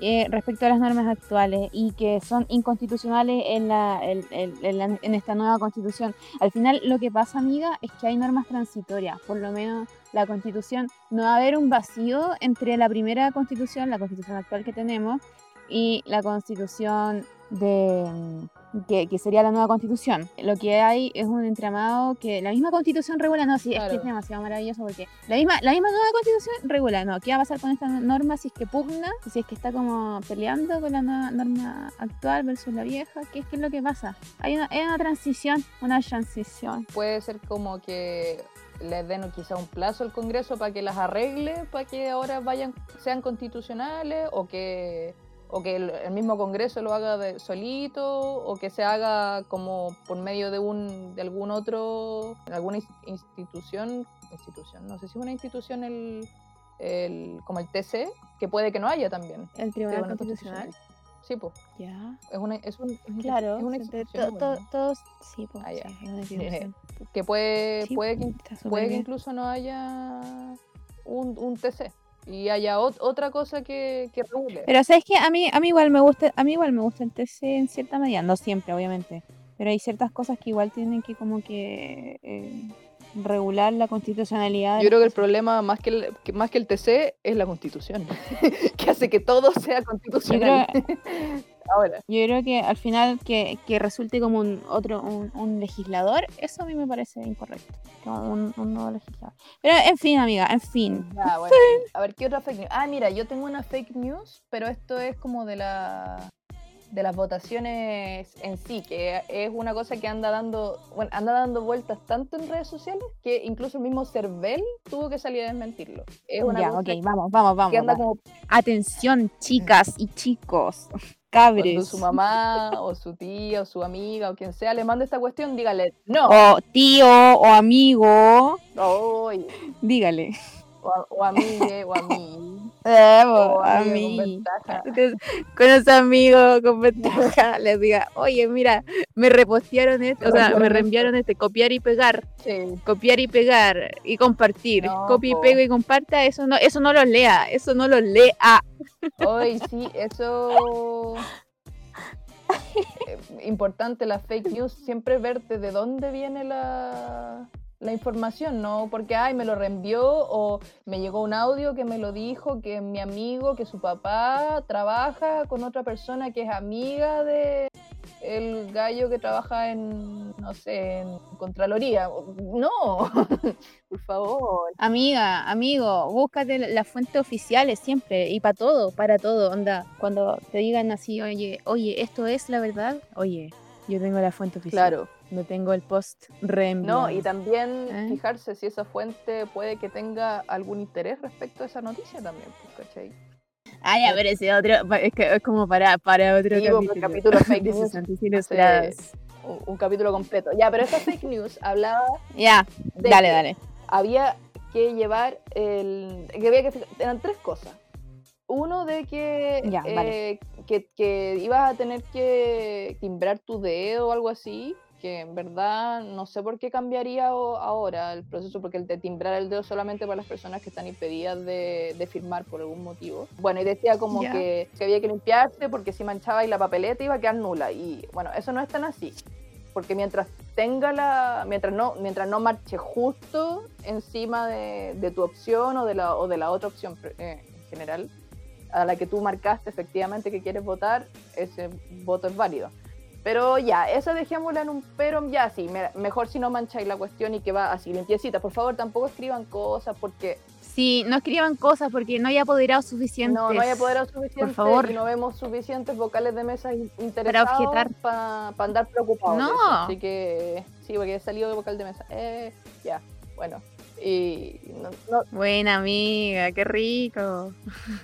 Eh, respecto a las normas actuales y que son inconstitucionales en, la, en, esta nueva constitución. Al final lo que pasa, amiga, es que hay normas transitorias, por lo menos la constitución, no va a haber un vacío entre la primera constitución, la constitución actual que tenemos, y la constitución de, que, sería la nueva constitución. Lo que hay es un entramado que la misma constitución regula, no, sí, es que es demasiado maravilloso porque la misma, la misma nueva constitución regula, no, ¿qué va a pasar con esta norma si es que pugna, si es que está como peleando con la nueva norma actual versus la vieja? ¿Qué, es lo que pasa? Hay una, hay una transición, una transición. Puede ser como que les den quizá un plazo al Congreso para que las arregle, para que ahora vayan, sean constitucionales o que o que el, mismo Congreso lo haga de, solito, o que se haga como por medio de un de algún otro, alguna institución, institución, no sé si es una institución el, el, como el TC, que puede que no haya también. El Tribunal Constitucional. Sí, pues. Ya. Es una, es un, claro, es una institución. todos, sí, pues. Ah, que puede, puede, que, puede que incluso no haya un, un TC y haya otra cosa que, que regule. Pero sabes que a mí, a mí igual me gusta, a mí igual me gusta el TC en cierta medida, no siempre, obviamente. Pero hay ciertas cosas que igual tienen que como que eh, regular la constitucionalidad. Yo creo que el problema más que el, más que el TC es la constitución, que hace que todo sea constitucional. Yo creo que al final que, que resulte como un otro un, legislador, eso a mí me parece incorrecto. Como un, nuevo legislador. Pero en fin, amiga, en fin. a ver, ¿qué otra fake news? Ah, mira, yo tengo una fake news, pero esto es como de la de las votaciones en sí, que es una cosa que anda dando, bueno, anda dando vueltas tanto en redes sociales que incluso el mismo Cervel tuvo que salir a desmentirlo. Es una ya, ok, vamos, vamos, vamos. Atención, chicas y chicos. Cabres. Cuando su mamá o su tía o su amiga o quien sea le manda esta cuestión, dígale no. O tío o amigo. Dígale. O, a, mí, o a a mí. Con, los amigos con ventaja les diga, oye, mira, me repostearon esto, o sea, me reenviaron este, copiar y pegar. Copiar y pegar y compartir. Copia y pega y comparta, eso no, eso no lo lea, eso no lo lea. Hoy sí, eso eh, importante la fake news, siempre verte de dónde viene la, la información, no porque, ay, me lo reenvió o me llegó un audio que me lo dijo, que mi amigo, que su papá trabaja con otra persona que es amiga de el gallo que trabaja en, no sé, en Contraloría. No, por favor. Amiga, amigo, búscate las fuentes oficiales siempre y para todo, para todo, onda. Cuando te digan así, oye, oye, esto es la verdad, oye, yo tengo la fuente oficial. Claro. No tengo el post reenviado. No, y también ¿Eh? fijarse si esa fuente puede que tenga algún interés respecto a esa noticia también, pues, ¿cachai? Ay, a ver, ese otro, es, que es como para, para otro capítulo. capítulo fake news. un, un, capítulo completo. Ya, pero esta fake news hablaba. Ya, dale, dale. Había que llevar el. que había que eran tres cosas. Uno de que, eh, que, que ibas a tener que timbrar tu dedo o algo así que en verdad no sé por qué cambiaría ahora el proceso, porque el de timbrar el dedo solamente para las personas que están impedidas de, de firmar por algún motivo. Bueno, y decía como que, que, había que limpiarse porque si manchaba y la papeleta iba a quedar nula. Y bueno, eso no es tan así. Porque mientras tenga la. mientras no, mientras no marche justo encima de, de tu opción o de la, o de la otra opción eh, en general, a la que tú marcaste efectivamente que quieres votar, ese voto es válido. Pero ya, esa dejémosla en un pero ya sí, mejor si no mancháis la cuestión y que va así limpiecita. Por favor, tampoco escriban cosas porque Sí, no escriban cosas porque no hay apoderados suficientes. No, no hay apoderados suficientes Por favor. y no vemos suficientes vocales de mesa in- interesados objetar. para andar preocupados. No. Así que sí, porque he salido de vocal de mesa. Eh, ya, bueno. Y no, no, Buena amiga, qué rico.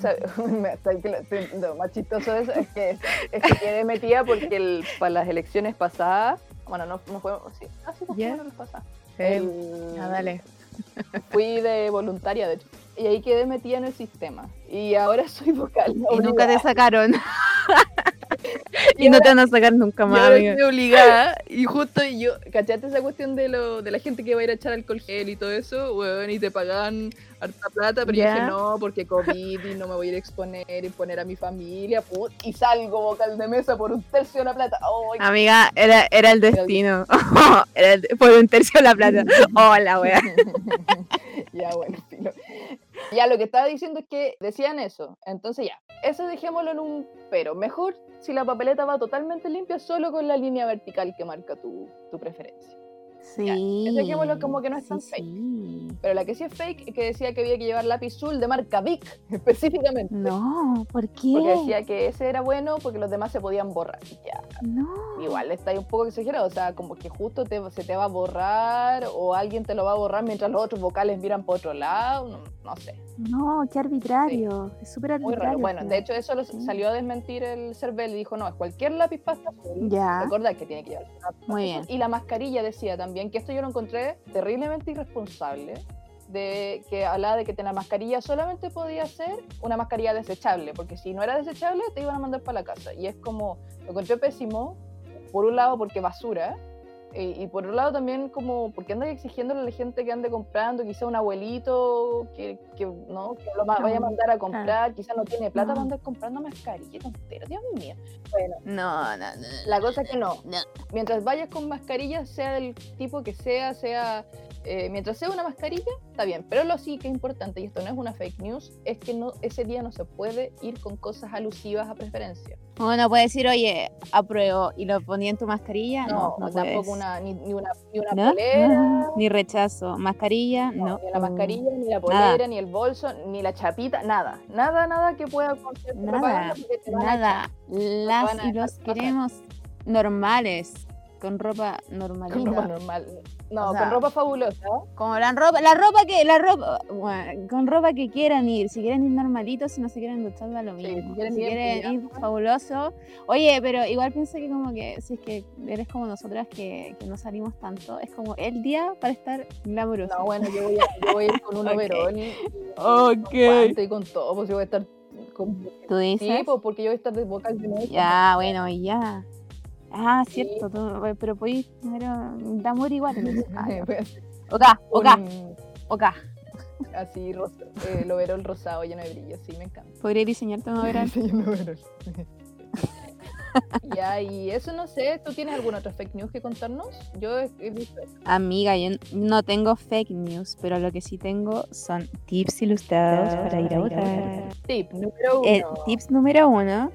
Lo- más chistoso eso es que, es que quedé metida porque el- para las elecciones pasadas, bueno, no, no fue, sí, ah, sí, pasadas. Eh, El- ah, dale. Fui de voluntaria, de hecho. Y ahí quedé metida en el sistema. Y ahora soy vocal. Y nunca te sacaron. y no te van a sacar nunca Y más, ahora amiga. estoy obligada. Y justo yo, ¿cachaste esa cuestión de lo de la gente que va a ir a echar alcohol gel y todo eso? Weón, y te pagan harta plata, pero yo Ya. dije no, porque COVID y no me voy a ir a exponer y poner a mi familia. put, y salgo vocal de mesa por un tercio de la plata. ¡Ay, Amiga, era, era el destino. era el- por un tercio de la plata. Hola, wea. ya, bueno, filo. Ya, lo que estaba diciendo es que decían eso. Entonces, ya, eso dejémoslo en un pero. Mejor si la papeleta va totalmente limpia, solo con la línea vertical que marca tu, tu preferencia. Sí. dejémoslo como que no es sí, tan fake. sí. Pero la que sí es fake es que decía que había que llevar lápiz azul de marca Bic, específicamente. No, ¿por qué? Porque decía que ese era bueno porque los demás se podían borrar. Ya, No. igual está ahí un poco exagerado. O sea, como que justo te- se te va a borrar o alguien te lo va a borrar mientras los otros vocales miran por otro lado. No, no sé. No, qué arbitrario. Es súper Muy arbitrario. raro. Bueno, de hecho, eso lo salió a desmentir el Cervel y dijo: no, es cualquier lápiz pasta azul. Ya. Recordad que tiene que llevar Muy bien. Y la mascarilla decía también que esto yo lo encontré terriblemente irresponsable. De que hablaba de que la mascarilla solamente podía ser una mascarilla desechable, porque si no era desechable te iban a mandar para la casa. Y es como, lo encontré pésimo, por un lado porque basura, y, y por otro lado también como, porque andan exigiéndole a la gente que ande comprando, quizá un abuelito que, que, ¿no? que lo vaya a mandar a comprar, quizá no tiene plata No. para andar comprando mascarilla, tontero, Dios mío. Bueno, No, no, no. la cosa es que no. No. Mientras vayas con mascarilla, sea del tipo que sea, sea. Eh, mientras sea una mascarilla, está bien. Pero lo sí que es importante, y esto no es una fake news, es que no, ese día no se puede ir con cosas alusivas a preferencia. Uno puede decir, oye, apruebo y lo ponía en tu mascarilla. No, no, tampoco puedes. una, ni, ni una, ni una ¿No? polera. Ni rechazo. Mascarilla, no, no. Ni la mascarilla, ni la Nada. polera, ni el bolso, ni la chapita, nada. Nada, nada que pueda Nada, Nada. Las y los queremos normales. Con ropa normalita. Con ropa normal. No, O sea, con ropa fabulosa. Como la ropa, la ropa que, la ropa, bueno, con ropa que quieran ir, si quieren ir normalitos, si no se quieren duchar da lo Sí, mismo. si quieren si ir quieren fabuloso. Oye, pero igual pienso que como que si es que eres como nosotras que, que no salimos tanto, es como el día para estar glamuroso. No, bueno, yo voy a, yo voy a ir con un Ok. overol. y- Ok. Con y con todo, pues yo voy a estar con... ¿Tú dices? Sí, pues porque yo voy a estar de de nuevo. Ya, bueno, ya. Ah, cierto, tú- pero podéis tener un glamour igual. entonces. Ah, ya. Voy a hacer Ok, ok, un- ok. Así, rosa, eh, el overol rosado lleno de brillo, sí, me encanta. Podría diseñarte un overall. Sí, un overol. ya, y eso no sé, ¿tú tienes alguna otra fake news que contarnos? Yo he, he visto eso. Amiga, yo no tengo fake news, pero lo que sí tengo son tips ilustrados para ir a votar. Tip número uno. Eh, tips número uno.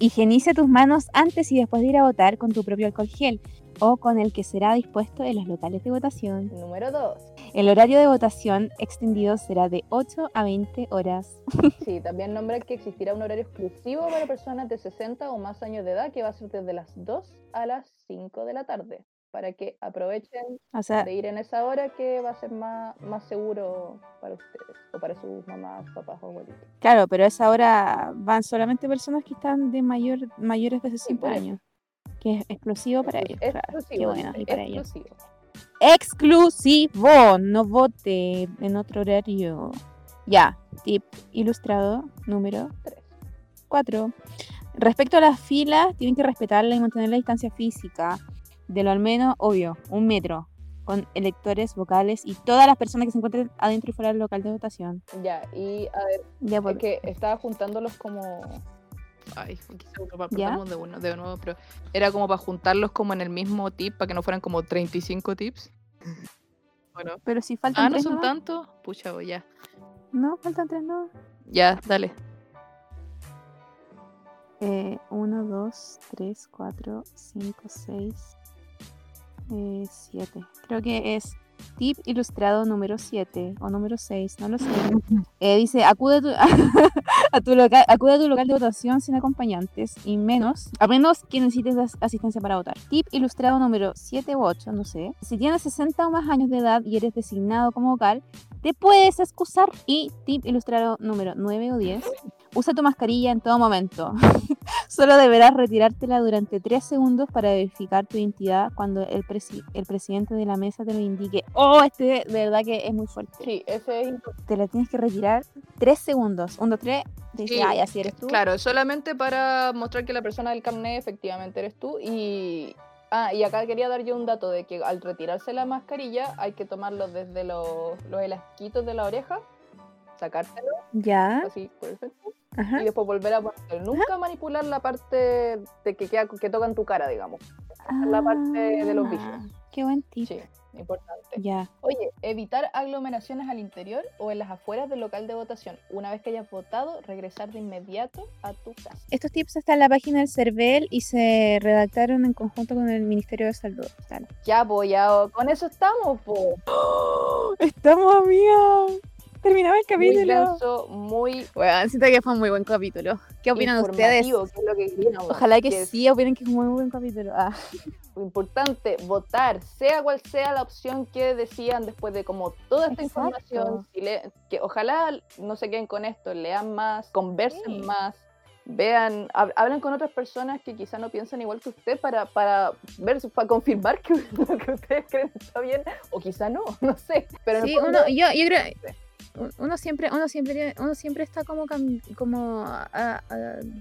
Higieniza tus manos antes y después de ir a votar con tu propio alcohol gel o con el que será dispuesto en los locales de votación. Número dos. El horario de votación extendido será de 8 a 20 horas. Sí, también nombra que existirá un horario exclusivo para personas de 60 o más años de edad que va a ser desde las 2 a las 5 de la tarde para que aprovechen O sea, de ir en esa hora que va a ser más, más seguro para ustedes o para sus mamás, papás o abuelitos. claro, pero a esa hora van solamente personas que están de mayor, mayores de 60 por eso. años. Que es exclusivo para ellos. claro. Qué Exclusivo, bueno, y para ellos. exclusivo. exclusivo, no vote en otro horario. Ya, tip ilustrado número Tres. 4. Respecto a las filas, tienen que respetarla y mantener la distancia física de lo al menos, obvio, un metro, con electores vocales y todas las personas que se encuentren adentro y fuera del local de votación. Ya, y a ver, Ya, que estaba juntándolos como. Ay, quizá uno de uno, de nuevo, pero era como para juntarlos como en el mismo tip, para que no fueran como 35 tips. Bueno. pero si faltan Ah, no tres son nomás. tantos. Pucha, voy ya. No, faltan tres no. Ya, dale. 1, 2, 3, 4, 5, 6, 7. Creo que es Tip ilustrado número 7 o número 6, no lo sé. Eh, dice, acude a tu, a tu local, acude a tu local de votación sin acompañantes y menos, a menos que necesites asistencia para votar. Tip ilustrado número 7 u 8, no sé. Si tienes 60 o más años de edad y eres designado como vocal, te puedes excusar. Y tip ilustrado número 9 o 10, usa tu mascarilla en todo momento. Solo deberás retirártela durante 3 segundos para verificar tu identidad cuando el, el presidente de la mesa te lo indique. Oh, este de verdad que es muy fuerte. Sí, ese es Te la tienes que retirar 3 segundos. 1, 2, 3. Dice, ay, así eres tú. Claro, solamente para mostrar que la persona del carnet efectivamente eres tú. Y, Ah, y acá quería dar yo un dato de que al retirarse la mascarilla hay que tomarlo desde los, los elasquitos de la oreja, sacártelo. Ya. Así, perfecto. Y después volver a ponerlo. Nunca manipular la parte de que, queda, que toca en tu cara, digamos. la parte de los bichos. Ah, qué buen tip. Sí importante. Ya. Oye, evitar aglomeraciones al interior o en las afueras del local de votación. Una vez que hayas votado, regresar de inmediato a tu casa. Estos tips están en la página del CERVEL y se redactaron en conjunto con el Ministerio de Salud. Ya, pues, ya, con eso estamos, po. estamos, amiga. Terminaba el capítulo. Muy muy. Bueno, siento que fue un muy buen capítulo. ¿Qué opinan ustedes? Ojalá que sí, opinen que es un muy buen capítulo. Ah. Importante, votar, sea cual sea la opción que decían después de como toda esta información. que ojalá no se queden con esto, lean más, conversen más vean, hablen con otras personas que quizá no piensan igual que usted para, para ver, para confirmar que lo que ustedes creen está bien, o quizá no, no sé. Pero sí, uno, yo, yo creo, uno siempre, uno siempre, uno siempre está como, como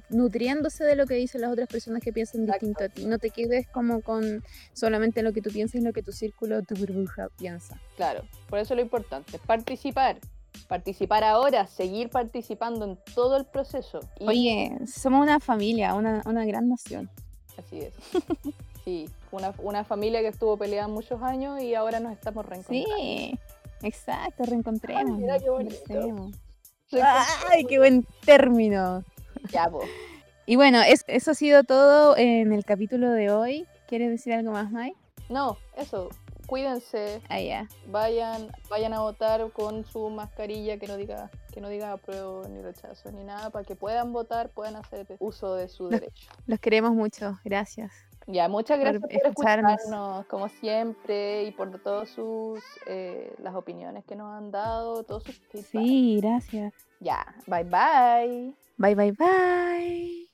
nutriéndose de lo que dicen las otras personas que piensan distinto a ti. No te quedes como con solamente lo que tú piensas y lo que tu círculo, tu burbuja piensa. Claro, por eso lo importante, participar. Participar ahora, seguir participando en todo el proceso. Oye, somos una familia, una, una gran nación. Así es. Sí, una, una familia que estuvo peleada muchos años y ahora nos estamos reencontrando. Sí. Exacto, reencontremos. Ay, qué buen término. Ya, vos. Y bueno, eso ha sido todo en el capítulo de hoy. ¿Quieres decir algo más, Mike? No, eso. Cuídense. Ah, ya. Vayan, vayan a votar con su mascarilla que no diga, que no diga apruebo ni rechazo ni nada, para que puedan votar, puedan hacer uso de su derecho. Los queremos mucho. Gracias. Ya, muchas gracias por, escucharnos. como siempre, y por todas sus eh, las opiniones que nos han dado, todos sus Sí, gracias. Ya, bye bye. Bye bye bye.